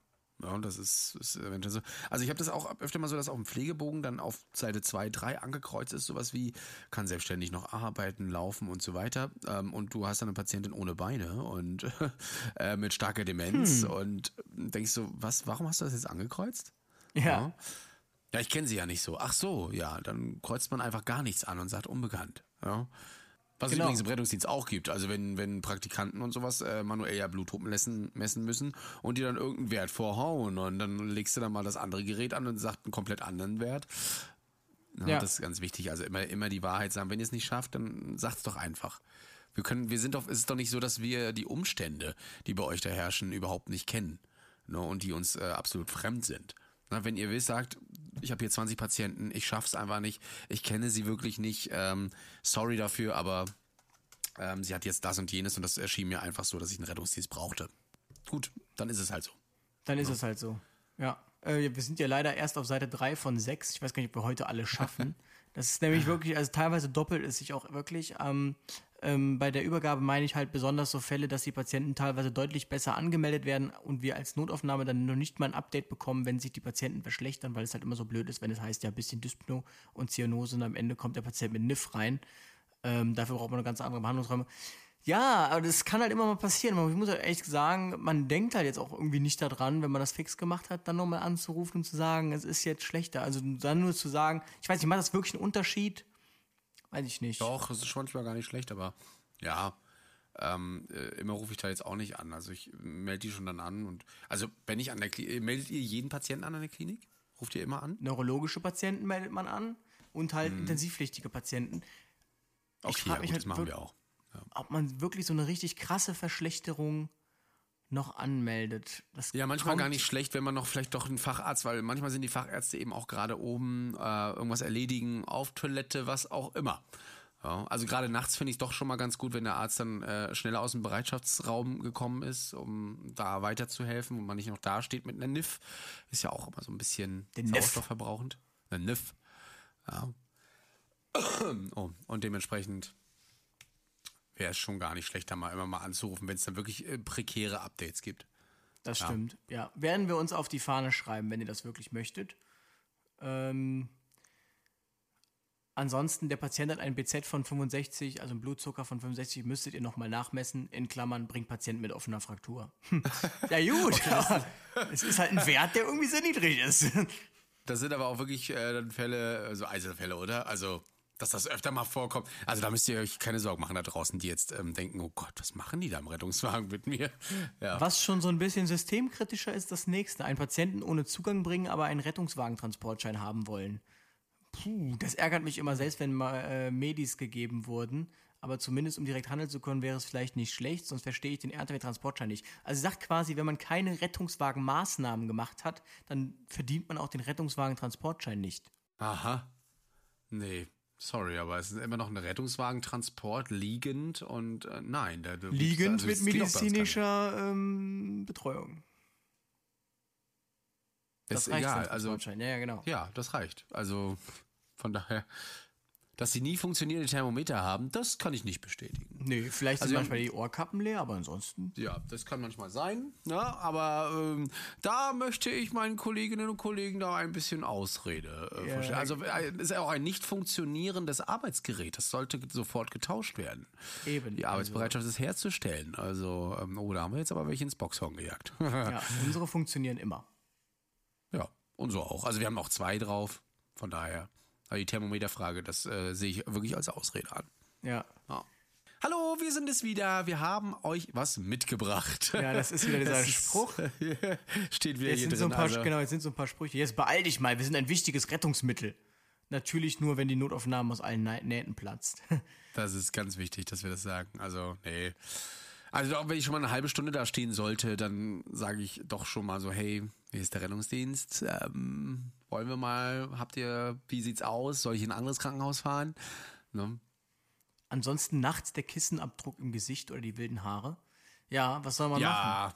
Ja, und das ist, ist eventuell so. Also ich habe das auch öfter mal so, dass auf dem Pflegebogen dann auf Seite 2, 3 angekreuzt ist, sowas wie, kann selbstständig noch arbeiten, laufen und so weiter. Ähm, und du hast dann eine Patientin ohne Beine und äh, mit starker Demenz und denkst so, was, warum hast du das jetzt angekreuzt? Ja. Ja, ich kenne sie ja nicht so. Ach so, ja, dann kreuzt man einfach gar nichts an und sagt unbekannt. Ja. Was es Genau. übrigens im Rettungsdienst auch gibt. Also wenn, wenn Praktikanten und sowas äh, manuell ja Blutgruppen messen, messen müssen und die dann irgendeinen Wert vorhauen und dann legst du dann mal das andere Gerät an und sagt einen komplett anderen Wert. Ja, Ja. Das ist ganz wichtig. Also immer, immer die Wahrheit sagen. Wenn ihr es nicht schafft, dann sagt's doch einfach. Wir können, wir sind doch, es ist doch nicht so, dass wir die Umstände, die bei euch da herrschen, überhaupt nicht kennen. Ne, und die uns äh, absolut fremd sind. Na, wenn ihr wisst, sagt, ich habe hier 20 Patienten, ich schaff's einfach nicht, ich kenne sie wirklich nicht, ähm, sorry dafür, aber ähm, sie hat jetzt das und jenes und das erschien mir einfach so, dass ich einen Rettungsdienst brauchte. Gut, dann ist es halt so. Dann ist es halt so. Ja. Äh, wir sind ja leider erst auf Seite 3 von 6. Ich weiß gar nicht, ob wir heute alle schaffen. Das ist nämlich wirklich, also teilweise doppelt es sich auch wirklich. Ähm, ähm, bei der Übergabe meine ich halt besonders so Fälle, dass die Patienten teilweise deutlich besser angemeldet werden und wir als Notaufnahme dann noch nicht mal ein Update bekommen, wenn sich die Patienten verschlechtern, weil es halt immer so blöd ist, wenn es heißt, ja, ein bisschen Dyspno und Zyanose und am Ende kommt der Patient mit NIF rein. Ähm, dafür braucht man eine ganz andere Behandlungsräume. Ja, aber das kann halt immer mal passieren. Ich muss halt echt sagen, man denkt halt jetzt auch irgendwie nicht daran, wenn man das fix gemacht hat, dann nochmal anzurufen und zu sagen, es ist jetzt schlechter. Also dann nur zu sagen, ich weiß nicht, macht das wirklich einen Unterschied? Weiß ich nicht. Doch, es ist schon manchmal gar nicht schlecht, aber ja, ähm, äh, immer rufe ich da jetzt auch nicht an. Also ich melde die schon dann an und also wenn ich an der Klinik, meldet ihr jeden Patienten an der Klinik? Ruft ihr immer an? Neurologische Patienten meldet man an und halt intensivpflichtige Patienten. Okay, frag ja, mich gut, halt das machen wir auch. Ob man wirklich so eine richtig krasse Verschlechterung noch anmeldet. Das Ja, manchmal gar nicht schlecht, wenn man noch vielleicht doch einen Facharzt, weil manchmal sind die Fachärzte eben auch gerade oben, äh, irgendwas erledigen, auf Toilette, was auch immer. Ja, also gerade nachts finde ich es doch schon mal ganz gut, wenn der Arzt dann äh, schneller aus dem Bereitschaftsraum gekommen ist, um da weiterzuhelfen und man nicht noch da steht mit einer NIF. Ist ja auch immer so ein bisschen Niff. sauerstoffverbrauchend. Eine NIF. Ja. Oh, und dementsprechend wäre es schon gar nicht schlecht, da mal immer mal anzurufen, wenn es dann wirklich äh, prekäre Updates gibt. Das stimmt, ja. Werden wir uns auf die Fahne schreiben, wenn ihr das wirklich möchtet. Ähm, ansonsten, der Patient hat einen BZ von 65, also einen Blutzucker von 65, müsstet ihr nochmal nachmessen. In Klammern, bringt Patient mit offener Fraktur. Ja gut, ja. es ist halt ein Wert, der irgendwie sehr niedrig ist. Das sind aber auch wirklich äh, dann Fälle, äh, so Einzelfälle, oder? Also, dass das öfter mal vorkommt. Also da müsst ihr euch keine Sorgen machen da draußen, die jetzt ähm, denken, oh Gott, was machen die da im Rettungswagen mit mir? Ja. Was schon so ein bisschen systemkritischer ist, das nächste. Einen Patienten ohne Zugang bringen, aber einen Rettungswagentransportschein haben wollen. Puh, das ärgert mich immer selbst, wenn mal äh, Medis gegeben wurden. Aber zumindest, um direkt handeln zu können, wäre es vielleicht nicht schlecht, sonst verstehe ich den RTW-Transportschein nicht. Also sagt quasi, wenn man keine Rettungswagenmaßnahmen gemacht hat, dann verdient man auch den Rettungswagen-Transportschein nicht. Aha. Nee, sorry, aber es ist immer noch ein Rettungswagentransport liegend und äh, nein. Da, da Liegend also, mit das medizinischer ähm, Betreuung. Ist Das reicht egal, also. Ja, ja, genau. ja, das reicht. Also von daher, dass sie nie funktionierende Thermometer haben, das kann ich nicht bestätigen. Nee, vielleicht Also sind manchmal die Ohrkappen leer, aber ansonsten. Ja, das kann manchmal sein, ne? aber ähm, da möchte ich meinen Kolleginnen und Kollegen da ein bisschen Ausrede äh, Ja. vorstellen. Also äh, es ist ja auch ein nicht funktionierendes Arbeitsgerät, das sollte sofort getauscht werden. Eben. Die Arbeitsbereitschaft ist herzustellen. Also, ähm, oh, da haben wir jetzt aber welche ins Boxhorn gejagt. Ja, unsere funktionieren immer. ja, und so auch. Also wir haben auch zwei drauf, von daher. Aber die Thermometerfrage, das äh, sehe ich wirklich als Ausrede an. Ja. Ja. Hallo, wir sind es wieder. Wir haben euch was mitgebracht. Ja, das ist wieder dieser Spruch. Steht wieder Jetzt hier sind, drin. so ein paar, also, genau, jetzt sind so ein paar Sprüche. Jetzt beeil dich mal, wir sind ein wichtiges Rettungsmittel. Natürlich nur, wenn die Notaufnahme aus allen Nä- Nähten platzt. Das ist ganz wichtig, dass wir das sagen. Also, nee. Also, auch wenn ich schon mal eine halbe Stunde da stehen sollte, dann sage ich doch schon mal so, hey, hier ist der Rettungsdienst. Ähm, wollen wir mal, habt ihr, wie sieht's aus? Soll ich in ein anderes Krankenhaus fahren? Ne? Ansonsten nachts der Kissenabdruck im Gesicht oder die wilden Haare. Ja, was soll man machen? Ja,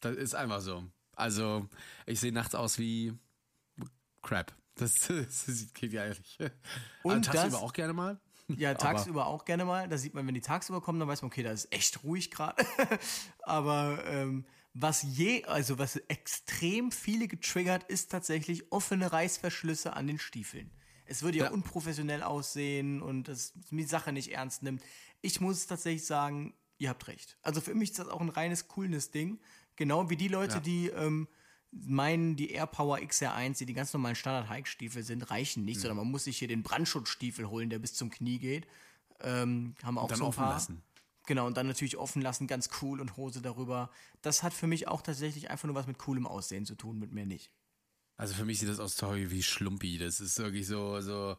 das ist einfach so. Also, ich sehe nachts aus wie Crap. Das, das geht ja ehrlich. Und Und tagsüber das- auch gerne mal. Ja, tagsüber auch gerne mal. Da sieht man, wenn die tagsüber kommen, dann weiß man, okay, da ist echt ruhig gerade. Aber ähm, was je, also was extrem viele getriggert, ist tatsächlich offene Reißverschlüsse an den Stiefeln. Es würde ja, Ja. unprofessionell aussehen und das die Sache nicht ernst nimmt. Ich muss tatsächlich sagen, ihr habt recht. Also für mich ist das auch ein reines Coolness-Ding. Genau wie die Leute, Ja. die ähm, meinen, die AirPower XR1, die die ganz normalen Standard-Hike-Stiefel sind, reichen Mhm. nicht, sondern man muss sich hier den Brandschutzstiefel holen, der bis zum Knie geht. Ähm, haben auch dann so ein offen paar. lassen. Genau, und dann natürlich offen lassen, ganz cool und Hose darüber. Das hat für mich auch tatsächlich einfach nur was mit coolem Aussehen zu tun, mit mir nicht. Also für mich sieht das aus Story wie Schlumpi. Das ist wirklich so, so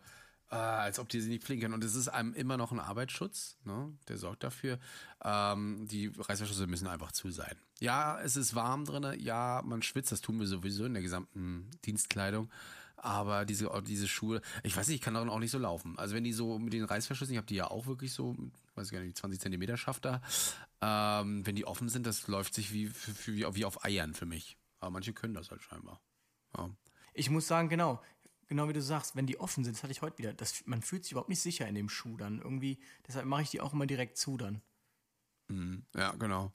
ah, als ob die sie nicht fliegen können. Und es ist einem immer noch ein Arbeitsschutz, ne? der sorgt dafür. Ähm, die Reißverschlüsse müssen einfach zu sein. Ja, es ist warm drin, ja, man schwitzt, das tun wir sowieso in der gesamten Dienstkleidung. Aber diese, diese Schuhe, ich weiß nicht, ich kann darin auch nicht so laufen. Also wenn die so mit den Reißverschlüssen, ich habe die ja auch wirklich so, weiß ich gar nicht, 20 Zentimeter Schaft da. Ähm, wenn die offen sind, das läuft sich wie, wie, wie auf- Eiern für mich. Aber manche können das halt scheinbar. Ja. Ich muss sagen, genau, genau wie du sagst, wenn die offen sind, das hatte ich heute wieder, das, man fühlt sich überhaupt nicht sicher in dem Schuh dann. Irgendwie, deshalb mache ich die auch immer direkt zu dann. Ja, genau.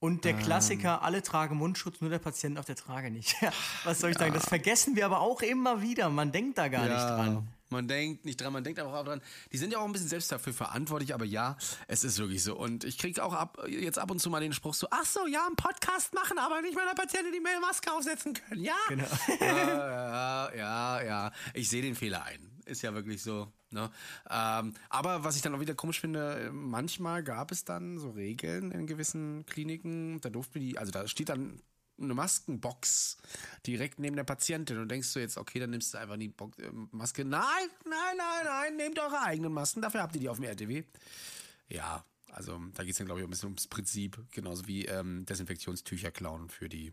Und Ähm. der Klassiker, alle tragen Mundschutz, nur der Patient auf der Trage nicht. Ja, was soll ich sagen? Das vergessen wir aber auch immer wieder. Man denkt da gar nicht dran. Man denkt nicht dran, man denkt aber auch dran. Die sind ja auch ein bisschen selbst dafür verantwortlich, aber ja, es ist wirklich so. Und ich kriege auch ab, jetzt ab und zu mal den Spruch so, ach so, ja, einen Podcast machen, aber nicht meiner Patienten, die mir eine Maske aufsetzen können. Ja, Genau. ja, ja, ja, ja. Ich sehe den Fehler ein. Ist ja wirklich so. Ne? Ähm, aber was ich dann auch wieder komisch finde, manchmal gab es dann so Regeln in gewissen Kliniken, da durften die, also da steht dann eine Maskenbox direkt neben der Patientin und denkst du jetzt, okay, dann nimmst du einfach die Box, äh, Maske. Nein, nein, nein, nein, nehmt eure eigenen Masken, dafür habt ihr die auf dem RTW. Ja, also da geht es dann, glaube ich, ein bisschen ums Prinzip, genauso wie ähm, Desinfektionstücher klauen für die,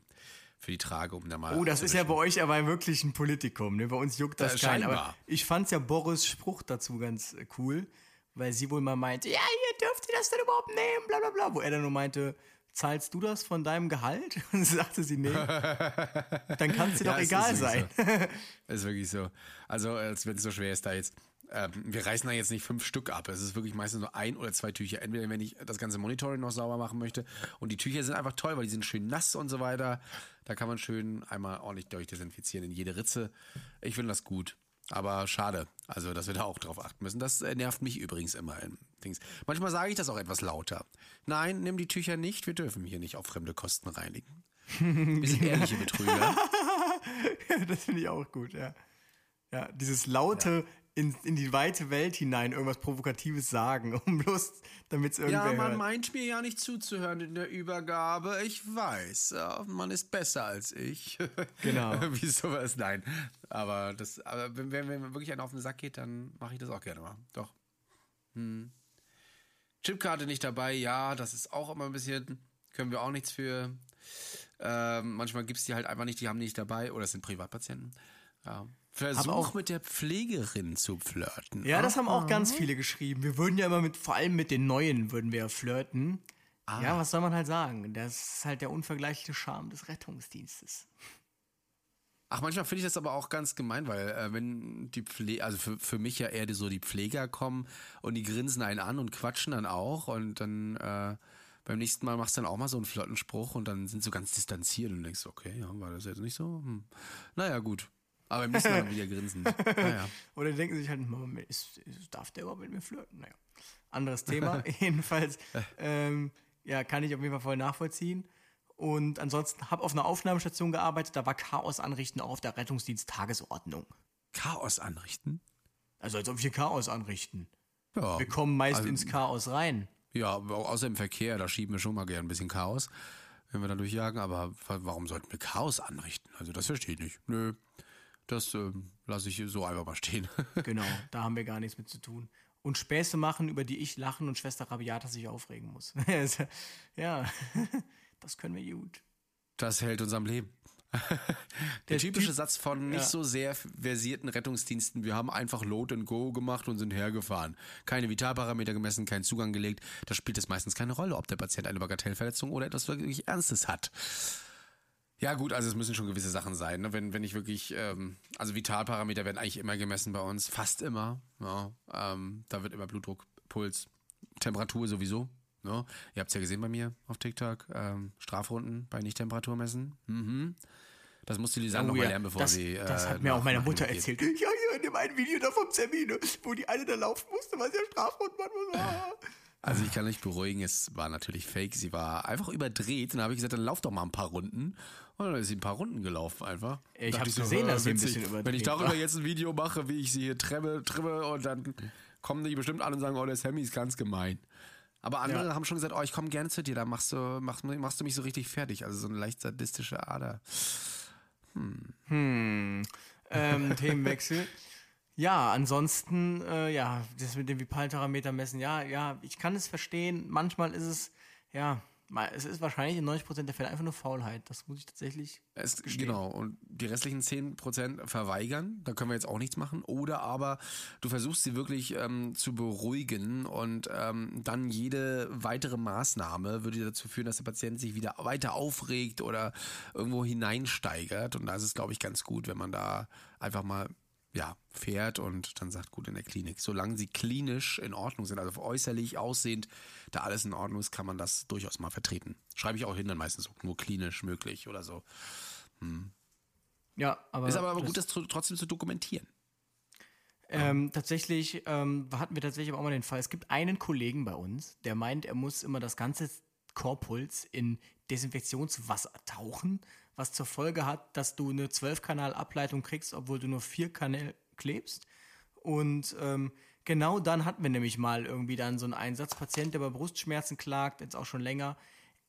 für die Trage, um da mal. Oh, das ist ja bei euch aber wirklich ein Politikum. Ne? Bei uns juckt das keinen. Aber scheinbar. ich fand's ja Boris Spruch dazu ganz äh, cool, weil sie wohl mal meinte, ja, ihr dürft ihr das denn überhaupt nehmen, bla bla bla. Wo er dann nur meinte, zahlst du das von deinem Gehalt? Und sagte sie, nee. Dann kann es dir Ja, doch egal sein. So. ist wirklich so. Also, als wenn es so schwer ist, da jetzt. Ähm, wir reißen da jetzt nicht fünf Stück ab. Es ist wirklich meistens nur ein oder zwei Tücher. Entweder wenn ich das ganze Monitoring noch sauber machen möchte. Und die Tücher sind einfach toll, weil die sind schön nass und so weiter. Da kann man schön einmal ordentlich durchdesinfizieren in jede Ritze. Ich finde das gut. Aber schade, also dass wir da auch drauf achten müssen. Das äh, nervt mich übrigens immer in Dings. Manchmal sage ich das auch etwas lauter. Nein, nimm die Tücher nicht. Wir dürfen hier nicht auf fremde Kosten reinigen. Wir sind ehrliche Betrüger. das finde ich auch gut, ja. Ja, dieses laute, in, in die weite Welt hinein irgendwas Provokatives sagen, um bloß, damit es irgendwer Ja, man hört. meint mir ja nicht zuzuhören in der Übergabe. Ich weiß, man ist besser als ich. Genau. Wie sowas? Nein. Aber das, aber wenn, wenn, wenn mir wirklich einer auf den Sack geht, dann mache ich das auch gerne mal. Doch. Hm. Chipkarte nicht dabei, ja, das ist auch immer ein bisschen, können wir auch nichts für. Ähm, manchmal gibt es die halt einfach nicht, die haben die nicht dabei oder es sind Privatpatienten. Ja. Versuch auch- mit der Pflegerin zu flirten. Ja, das haben auch ganz viele geschrieben. Wir würden ja immer mit, vor allem mit den Neuen würden wir ja flirten. Ah. Ja, was soll man halt sagen? Das ist halt der unvergleichliche Charme des Rettungsdienstes. Ach, manchmal finde ich das aber auch ganz gemein, weil äh, wenn die Pflege, also für, für mich ja eher die, so die Pfleger kommen und die grinsen einen an und quatschen dann auch und dann äh, beim nächsten Mal machst du dann auch mal so einen flotten Spruch und dann sind sie so ganz distanziert und denkst, okay, ja, war das jetzt nicht so? Hm. Naja, gut. Aber beim nächsten Mal dann wieder grinsen. Naja. Oder denken sich halt, "Moment, ist, ist, darf der überhaupt mit mir flirten? Naja, anderes Thema. Jedenfalls, ähm, ja, kann ich auf jeden Fall voll nachvollziehen. Und ansonsten habe auf einer Aufnahmestation gearbeitet, da war Chaos anrichten auch auf der Rettungsdienst-Tagesordnung. Chaos anrichten? Also als ob wir Chaos anrichten. Ja. Wir kommen meist Also- ins Chaos rein. Ja, außer im Verkehr, da schieben wir schon mal gerne ein bisschen Chaos, wenn wir da durchjagen. Aber wa- warum sollten wir Chaos anrichten? Also das verstehe ich nicht. Nö, das ähm, lasse ich so einfach mal stehen. Genau, da haben wir gar nichts mit zu tun. Und Späße machen, über die ich lachen und Schwester Rabiata sich aufregen muss. ja, das können wir gut. Das hält uns am Leben. Der, typische Typ- Satz von nicht ja. so sehr versierten Rettungsdiensten, wir haben einfach Load and Go gemacht und sind hergefahren. Keine Vitalparameter gemessen, keinen Zugang gelegt. Da spielt es meistens keine Rolle, ob der Patient eine Bagatellverletzung oder etwas wirklich Ernstes hat. Ja gut, also es müssen schon gewisse Sachen sein. Ne? Wenn, wenn ich wirklich, ähm, also Vitalparameter werden eigentlich immer gemessen bei uns, fast immer. Ja, ähm, da wird immer Blutdruck, Puls, Temperatur sowieso. Ne? Ihr habt es ja gesehen bei mir auf TikTok, ähm, Strafrunden bei Nicht-Temperatur messen. Mhm. Das muss die Lisanne Oh noch mal ja, lernen, bevor das, sie. Äh, das hat mir auch meine Mutter geht. erzählt. Ja, hier in dem einen Video da vom Termine, wo die eine da laufen musste, weil sie ja Strafrund machen muss. Ah. Also ich kann euch beruhigen, es war natürlich fake. Sie war einfach überdreht. Und dann habe ich gesagt, dann lauf doch mal ein paar Runden. Und dann ist sie ein paar Runden gelaufen einfach. Ich Dachte hab's gesehen, äh, dass sie ein bisschen überdreht Wenn ich darüber war. jetzt ein Video mache, wie ich sie hier tremme, trimme und dann kommen die bestimmt an und sagen, oh, der Sammy ist ganz gemein. Aber andere Ja. haben schon gesagt, oh, ich komme gerne zu dir, da machst du, machst, machst du mich so richtig fertig. Also so eine leicht sadistische Ader. ähm, Themenwechsel. Ja, ansonsten, äh, ja, das mit dem Vitalparameter messen, ja, ja, ich kann es verstehen. Manchmal ist es, ja, es ist wahrscheinlich in 90% der Fälle einfach nur Faulheit. Das muss ich tatsächlich. Es, genau, und die restlichen 10% verweigern, da können wir jetzt auch nichts machen. Oder aber du versuchst sie wirklich ähm, zu beruhigen und ähm, dann jede weitere Maßnahme würde dazu führen, dass der Patient sich wieder weiter aufregt oder irgendwo hineinsteigert. Und da ist es, glaube ich, ganz gut, wenn man da einfach mal ja, fährt und dann sagt, gut, in der Klinik. Solange sie klinisch in Ordnung sind, also äußerlich aussehend, da alles in Ordnung ist, kann man das durchaus mal vertreten. Schreibe ich auch hin, dann meistens so, nur klinisch möglich oder so. Ja, aber. Ist aber, aber das- gut, das tr- trotzdem zu dokumentieren. Ähm, tatsächlich ähm, hatten wir tatsächlich auch mal den Fall. Es gibt einen Kollegen bei uns, der meint, er muss immer das ganze Korpuls in Desinfektionswasser tauchen, was zur Folge hat, dass du eine 12-Kanal-Ableitung kriegst, obwohl du nur vier Kanäle klebst. Und ähm, genau dann hatten wir nämlich mal irgendwie dann so einen Einsatzpatient, der bei Brustschmerzen klagt, jetzt auch schon länger.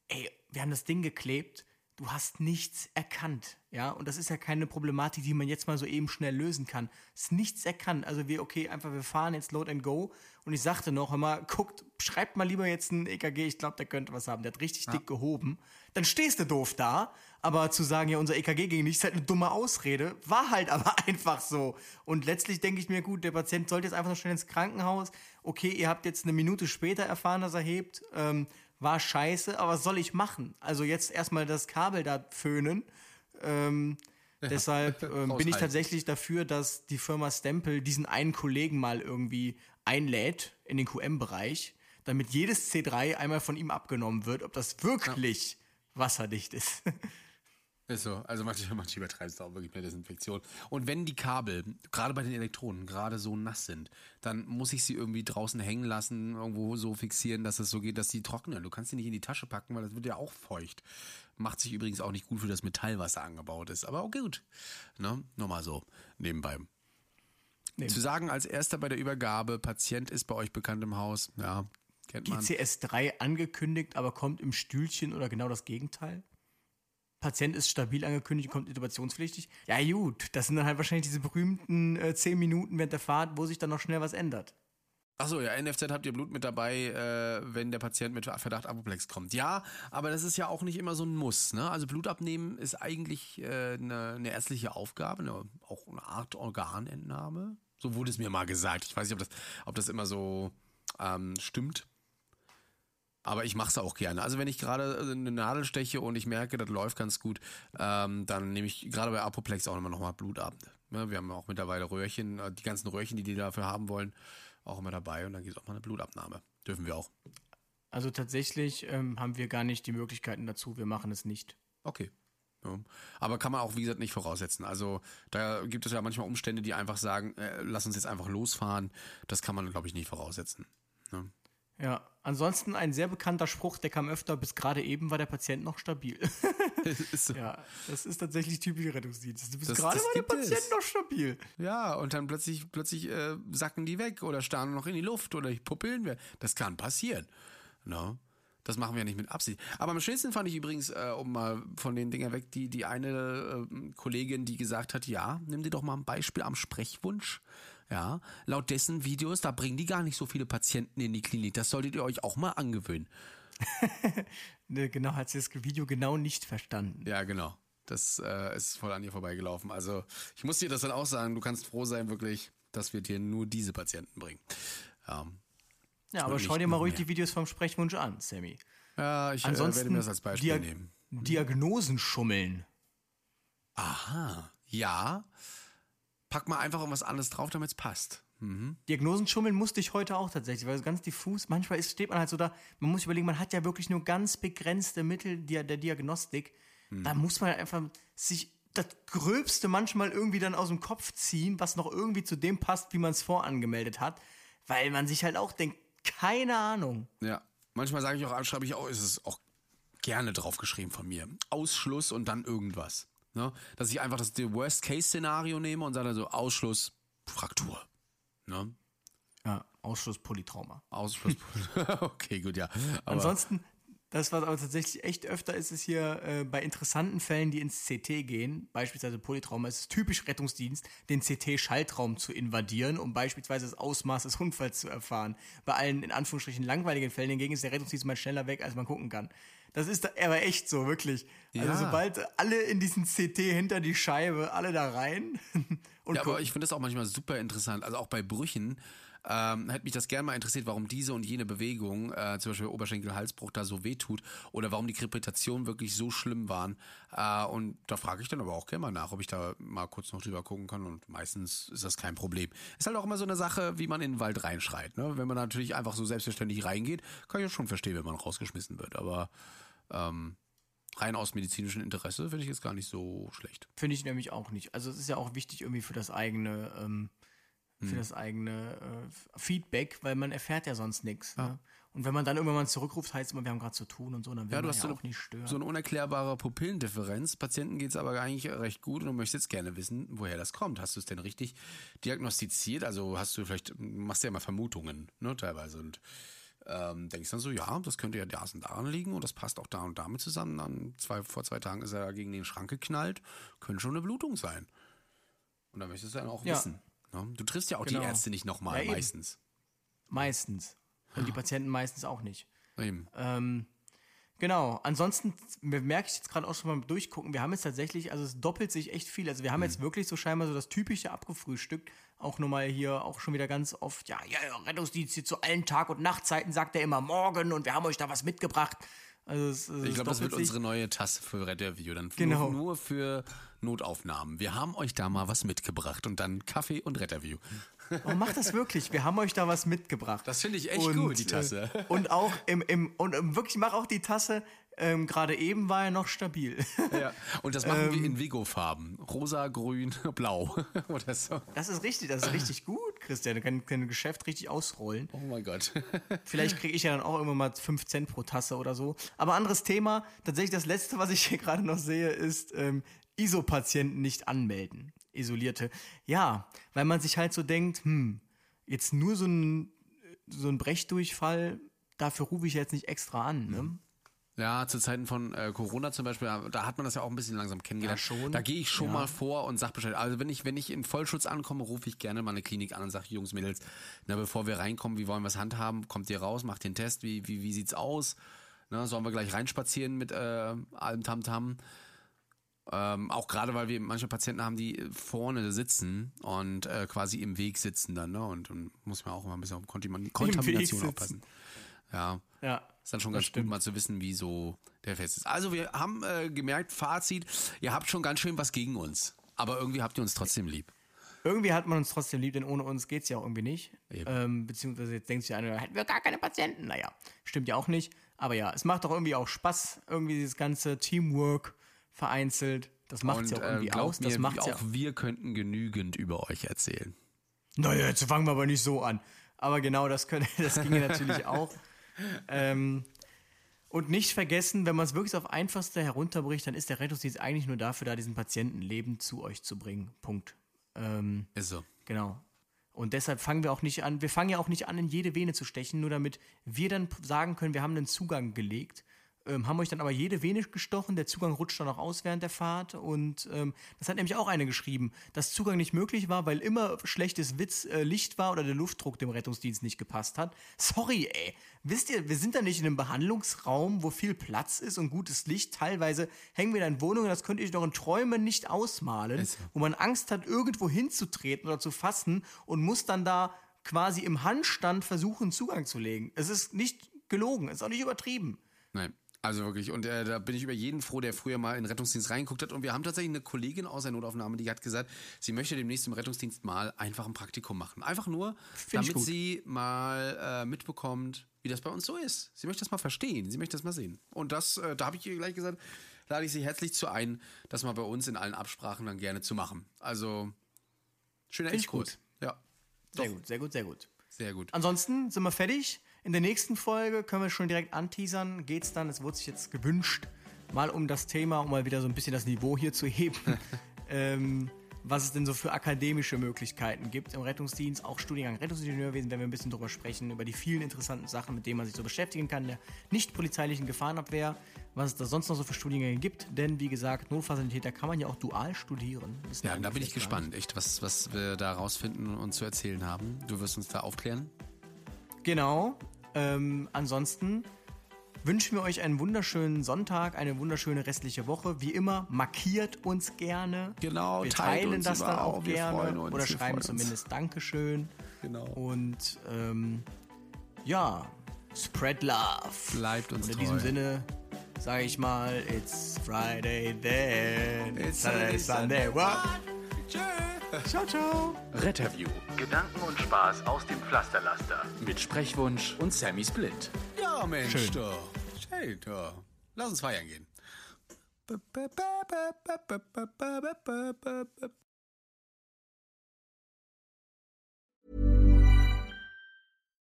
Ey, wir haben das Ding geklebt, du hast nichts erkannt, ja, und das ist ja keine Problematik, die man jetzt mal so eben schnell lösen kann. Es ist nichts erkannt, also wir, okay, einfach, wir fahren jetzt Load and Go und ich sagte noch immer, guckt, schreibt mal lieber jetzt ein EKG, ich glaube, der könnte was haben, der hat richtig dick gehoben. Dann stehst du doof da, aber zu sagen, ja, unser EKG ging nicht, ist halt eine dumme Ausrede, war halt aber einfach so. Und letztlich denke ich mir, gut, der Patient sollte jetzt einfach noch schnell ins Krankenhaus, okay, ihr habt jetzt eine Minute später erfahren, dass er hebt, ähm, war scheiße, aber was soll ich machen? Also jetzt erstmal das Kabel da föhnen. Ähm, deshalb ähm, bin ich tatsächlich dafür, dass die Firma Stempel diesen einen Kollegen mal irgendwie einlädt in den QM-Bereich, damit jedes C3 einmal von ihm abgenommen wird, ob das wirklich wasserdicht ist. Ist so. Also manche, manche übertreiben es auch wirklich mit Desinfektion. Und wenn die Kabel, gerade bei den Elektronen, gerade so nass sind, dann muss ich sie irgendwie draußen hängen lassen, irgendwo so fixieren, dass es so geht, dass sie trocknen. Du kannst sie nicht in die Tasche packen, weil das wird ja auch feucht. Macht sich übrigens auch nicht gut für das Metall, was da angebaut ist. Aber okay, gut. Ne? Nochmal so nebenbei. nehmen. Zu sagen als erster bei der Übergabe, Patient ist bei euch bekannt im Haus, ja, kennt man. GCS3 angekündigt, aber kommt im Stühlchen oder genau das Gegenteil? Patient ist stabil angekündigt, kommt intubationspflichtig. Ja gut, das sind dann halt wahrscheinlich diese berühmten äh, 10 Minuten während der Fahrt, wo sich dann noch schnell was ändert. Achso, ja, NFZ habt ihr Blut mit dabei, äh, wenn der Patient mit Verdacht Apoplex kommt. Ja, aber das ist ja auch nicht immer so ein Muss. Ne? Also Blut abnehmen ist eigentlich äh, eine, eine ärztliche Aufgabe, eine, auch eine Art Organentnahme. So wurde es mir mal gesagt. Ich weiß nicht, ob das, ob das immer so ähm, stimmt. Aber ich mache es auch gerne. Also wenn ich gerade eine Nadel steche und ich merke, das läuft ganz gut, ähm, dann nehme ich gerade bei Apoplex auch immer nochmal Blut ab. Ja, wir haben auch mittlerweile Röhrchen, äh, die ganzen Röhrchen, die die dafür haben wollen, auch immer dabei und dann gibt es auch mal eine Blutabnahme. Dürfen wir auch. Also tatsächlich ähm, haben wir gar nicht die Möglichkeiten dazu, wir machen es nicht. Okay. Ja. Aber kann man auch, wie gesagt, nicht voraussetzen. Also da gibt es ja manchmal Umstände, die einfach sagen, äh, lass uns jetzt einfach losfahren. Das kann man, glaube ich, nicht voraussetzen. Ja. Ja, ansonsten ein sehr bekannter Spruch, der kam öfter, bis gerade eben war der Patient noch stabil. So. ja, das ist tatsächlich typisch Rettungsdienst. Bis Das- gerade das war der gibt es. Patient noch stabil. Ja, und dann plötzlich, plötzlich äh, sacken die weg oder starren noch in die Luft oder Pupillen. wir- Das kann passieren. No? Das machen wir ja nicht mit Absicht. Aber am schönsten fand ich übrigens, äh, um mal von den Dingern weg, die, die eine äh, Kollegin, die gesagt hat, ja, nimm dir doch mal ein Beispiel am Sprechwunsch. Ja, laut dessen Videos, da bringen die gar nicht so viele Patienten in die Klinik. Das solltet ihr euch auch mal angewöhnen. Ne, genau, hat sie das Video genau nicht verstanden. Ja, genau. Das äh, ist voll an ihr vorbeigelaufen. Also ich muss dir das dann auch sagen, du kannst froh sein, wirklich, dass wir dir nur diese Patienten bringen. Ähm, Ja, aber schau dir mal ruhig mehr. die Videos vom Sprechwunsch an, Sammy. ja, ich äh, werde Ansonsten mir das als Beispiel Dia nehmen. Diagnosen schummeln. Aha, ja. Pack mal einfach irgendwas anderes drauf, damit es passt. Diagnosen schummeln musste ich heute auch tatsächlich, weil es ganz diffus, manchmal ist, steht man halt so da, man muss überlegen, man hat ja wirklich nur ganz begrenzte Mittel der, der Diagnostik. Da muss man einfach sich das Gröbste manchmal irgendwie dann aus dem Kopf ziehen, was noch irgendwie zu dem passt, wie man es vorangemeldet hat, weil man sich halt auch denkt, keine Ahnung. Ja. Manchmal sage ich auch, schreibe ich auch, ist es auch gerne draufgeschrieben von mir. Ausschluss und dann irgendwas. Ne? Dass ich einfach das Worst-Case-Szenario nehme und sage so, Ausschluss, Fraktur. Ne? Ja, Ausschuss Polytrauma. Ausschluss. okay, gut, ja. Aber Ansonsten, das, was aber tatsächlich echt öfter ist, ist hier äh, bei interessanten Fällen, die ins CT gehen, beispielsweise Polytrauma, ist es typisch Rettungsdienst, den CT-Schaltraum zu invadieren, um beispielsweise das Ausmaß des Unfalls zu erfahren. Bei allen in Anführungsstrichen langweiligen Fällen hingegen ist der Rettungsdienst mal schneller weg, als man gucken kann. Das ist aber echt so, wirklich. Also Ja. sobald alle in diesen CT hinter die Scheibe, alle da rein und Ja, aber ich finde das auch manchmal super interessant. Also auch bei Brüchen ähm, hätte mich das gerne mal interessiert, warum diese und jene Bewegung, äh, zum Beispiel Oberschenkel-Halsbruch, da so wehtut oder warum die Krepitationen wirklich so schlimm waren. Äh, und da frage ich dann aber auch gerne mal nach, ob ich da mal kurz noch drüber gucken kann. Und meistens ist das kein Problem. Ist halt auch immer so eine Sache, wie man in den Wald reinschreit. Ne? Wenn man natürlich einfach so selbstverständlich reingeht, kann ich ja schon verstehen, wenn man rausgeschmissen wird. Aber ähm, rein aus medizinischem Interesse finde ich es gar nicht so schlecht. Finde ich nämlich auch nicht. Also es ist ja auch wichtig irgendwie für das eigene, ähm, für Hm. das eigene äh, Feedback, weil man erfährt ja sonst nichts. Ne? Und wenn man dann irgendwann mal zurückruft, heißt es immer, wir haben gerade zu tun und so, dann will Ja, du man hast ja so, auch nicht stören. so eine unerklärbare Pupillendifferenz. Patienten geht es aber eigentlich recht gut und du möchtest jetzt gerne wissen, woher das kommt. Hast du es denn richtig diagnostiziert? Also hast du vielleicht, machst ja immer Vermutungen, ne, teilweise. Und ähm, denkst dann so, ja, das könnte ja das und daran liegen und das passt auch da und damit zusammen. Dann zwei, vor zwei Tagen ist er gegen den Schrank geknallt. Könnte schon eine Blutung sein. Und dann möchtest du dann auch Ja. wissen. Ne? Du triffst ja auch Genau. die Ärzte nicht nochmal Ja, meistens. meistens. Und die Patienten meistens auch nicht. Eben. Ähm, genau. Ansonsten merke ich jetzt gerade auch schon beim Durchgucken, wir haben jetzt tatsächlich, also es doppelt sich echt viel. Also wir haben jetzt wirklich so scheinbar so das typische abgefrühstückt. Auch nochmal hier, auch schon wieder ganz oft, ja, ja, ja, Rettungsdienst hier zu allen Tag- und Nachtzeiten sagt er immer morgen und wir haben euch da was mitgebracht. Also es, es Ich glaube, das wird sich. unsere neue Tasse für Retterview. Dann Genau. nur, nur für Notaufnahmen. Wir haben euch da mal was mitgebracht und dann Kaffee und Retterview. Oh, macht das wirklich. Wir haben euch da was mitgebracht. Das finde ich echt gut, die Tasse. Äh, und auch im, im und ähm, wirklich, mach auch die Tasse. Ähm, Gerade eben war er noch stabil. Ja. Und das machen Ähm. wir in Vigo-Farben. Rosa, grün, blau. Oder so. Das ist richtig, das ist richtig gut, Christian. Du kannst dein Geschäft richtig ausrollen. Oh mein Gott. Vielleicht kriege ich ja dann auch irgendwann mal 5 Cent pro Tasse oder so. Aber anderes Thema. Tatsächlich das letzte, was ich hier gerade noch sehe, ist ähm, ISO-Patienten nicht anmelden. isolierte. Ja, weil man sich halt so denkt, hm, jetzt nur so ein, so ein Brechdurchfall, dafür rufe ich jetzt nicht extra an. Ne? Ja, zu Zeiten von äh, Corona zum Beispiel, da hat man das ja auch ein bisschen langsam kennengelernt. Ja, schon. Da gehe ich schon Ja. mal vor und sag Bescheid. Also wenn ich, wenn ich in Vollschutz ankomme, rufe ich gerne mal eine Klinik an und sage, Jungs, Mädels, na, bevor wir reinkommen, wie wollen wir es handhaben? Kommt ihr raus, macht den Test, wie, wie, wie sieht's aus? Na, sollen wir gleich reinspazieren mit äh, allem Tamtam? Ähm, auch gerade, weil wir manche Patienten haben, die vorne sitzen und äh, quasi im Weg sitzen dann, ne? Und, und muss man auch immer ein bisschen auf Kontamin- Kontamination aufpassen. Ja. Ja. Ist dann schon Das ganz gut, mal zu wissen, wie so der Fest ist. Also wir haben äh, gemerkt, Fazit, ihr habt schon ganz schön was gegen uns. Aber irgendwie habt ihr uns trotzdem lieb. Irgendwie hat man uns trotzdem lieb, denn ohne uns geht's ja auch irgendwie nicht. Ähm, beziehungsweise jetzt denkt sich einer, hätten wir gar keine Patienten. Naja, stimmt ja auch nicht. Aber ja, es macht doch irgendwie auch Spaß, irgendwie dieses ganze Teamwork vereinzelt. Das macht Und ja auch äh, irgendwie glaubt aus. Das mir, macht's auch ja. wir könnten genügend über euch erzählen. Naja, jetzt fangen wir aber nicht so an. Aber genau, das, könnte, das ginge natürlich auch. Ähm, und nicht vergessen, wenn man es wirklich auf Einfachste herunterbricht, dann ist der Rettungsdienst eigentlich nur dafür da, diesen Patienten lebend zu euch zu bringen. Punkt. Ähm, Ist so. Genau. Und deshalb fangen wir auch nicht an, wir fangen ja auch nicht an, in jede Vene zu stechen, nur damit wir dann sagen können, wir haben einen Zugang gelegt, ähm, haben euch dann aber jede Vene gestochen, der Zugang rutscht dann auch aus während der Fahrt und ähm, das hat nämlich auch eine geschrieben, dass Zugang nicht möglich war, weil immer schlechtes Witz, äh, Licht war oder der Luftdruck dem Rettungsdienst nicht gepasst hat. Sorry, ey. Wisst ihr, wir sind da nicht in einem Behandlungsraum, wo viel Platz ist und gutes Licht. Teilweise hängen wir da in Wohnungen, das könnt ihr euch doch in Träumen nicht ausmalen, Ist so. wo man Angst hat, irgendwo hinzutreten oder zu fassen und muss dann da quasi im Handstand versuchen, Zugang zu legen. Es ist nicht gelogen, es ist auch nicht übertrieben. Nein. Also wirklich, und äh, da bin ich über jeden froh, der früher mal in den Rettungsdienst reingeguckt hat. Und wir haben tatsächlich eine Kollegin aus der Notaufnahme, die hat gesagt, sie möchte demnächst im Rettungsdienst mal einfach ein Praktikum machen. Einfach nur, ich damit sie mal äh, mitbekommt, wie das bei uns so ist. Sie möchte das mal verstehen, sie möchte das mal sehen. Und das, äh, da habe ich ihr gleich gesagt, lade ich sie herzlich zu ein, das mal bei uns in allen Absprachen dann gerne zu machen. Also, schöner Find Exkurs. Ja, Sehr gut, sehr gut, sehr gut. sehr gut. Ansonsten sind wir fertig. In der nächsten Folge können wir schon direkt anteasern. Geht's dann, es wurde sich jetzt gewünscht, mal um das Thema, um mal wieder so ein bisschen das Niveau hier zu heben. ähm, was es denn so für akademische Möglichkeiten gibt im Rettungsdienst, auch Studiengang Rettungsingenieurwesen, werden wir ein bisschen drüber sprechen, über die vielen interessanten Sachen, mit denen man sich so beschäftigen kann, der nicht polizeilichen Gefahrenabwehr, was es da sonst noch so für Studiengänge gibt. Denn wie gesagt, Notfallsanitäter kann man ja auch dual studieren. Wissen Ja, da bin ich gespannt, echt, was, was wir da rausfinden und zu erzählen haben. Du wirst uns da aufklären. Genau. Ähm, ansonsten wünschen wir euch einen wunderschönen Sonntag, eine wunderschöne restliche Woche. Wie immer, markiert uns gerne. Genau, wir teilen das dann auch wir freuen gerne. uns, oder schreiben freuen uns. zumindest Dankeschön. Genau. Und ähm, ja, spread love. Bleibt uns Und in treu. diesem Sinne sage ich mal, it's Friday then. It's Saturday, Sunday. What? Ciao, ciao. Retterview. Gedanken und Spaß aus dem Pflasterlaster. Mit Sprechwunsch und Sammy Split. Ja, Mensch, Schön. doch. Schön, doch. Lass uns feiern gehen.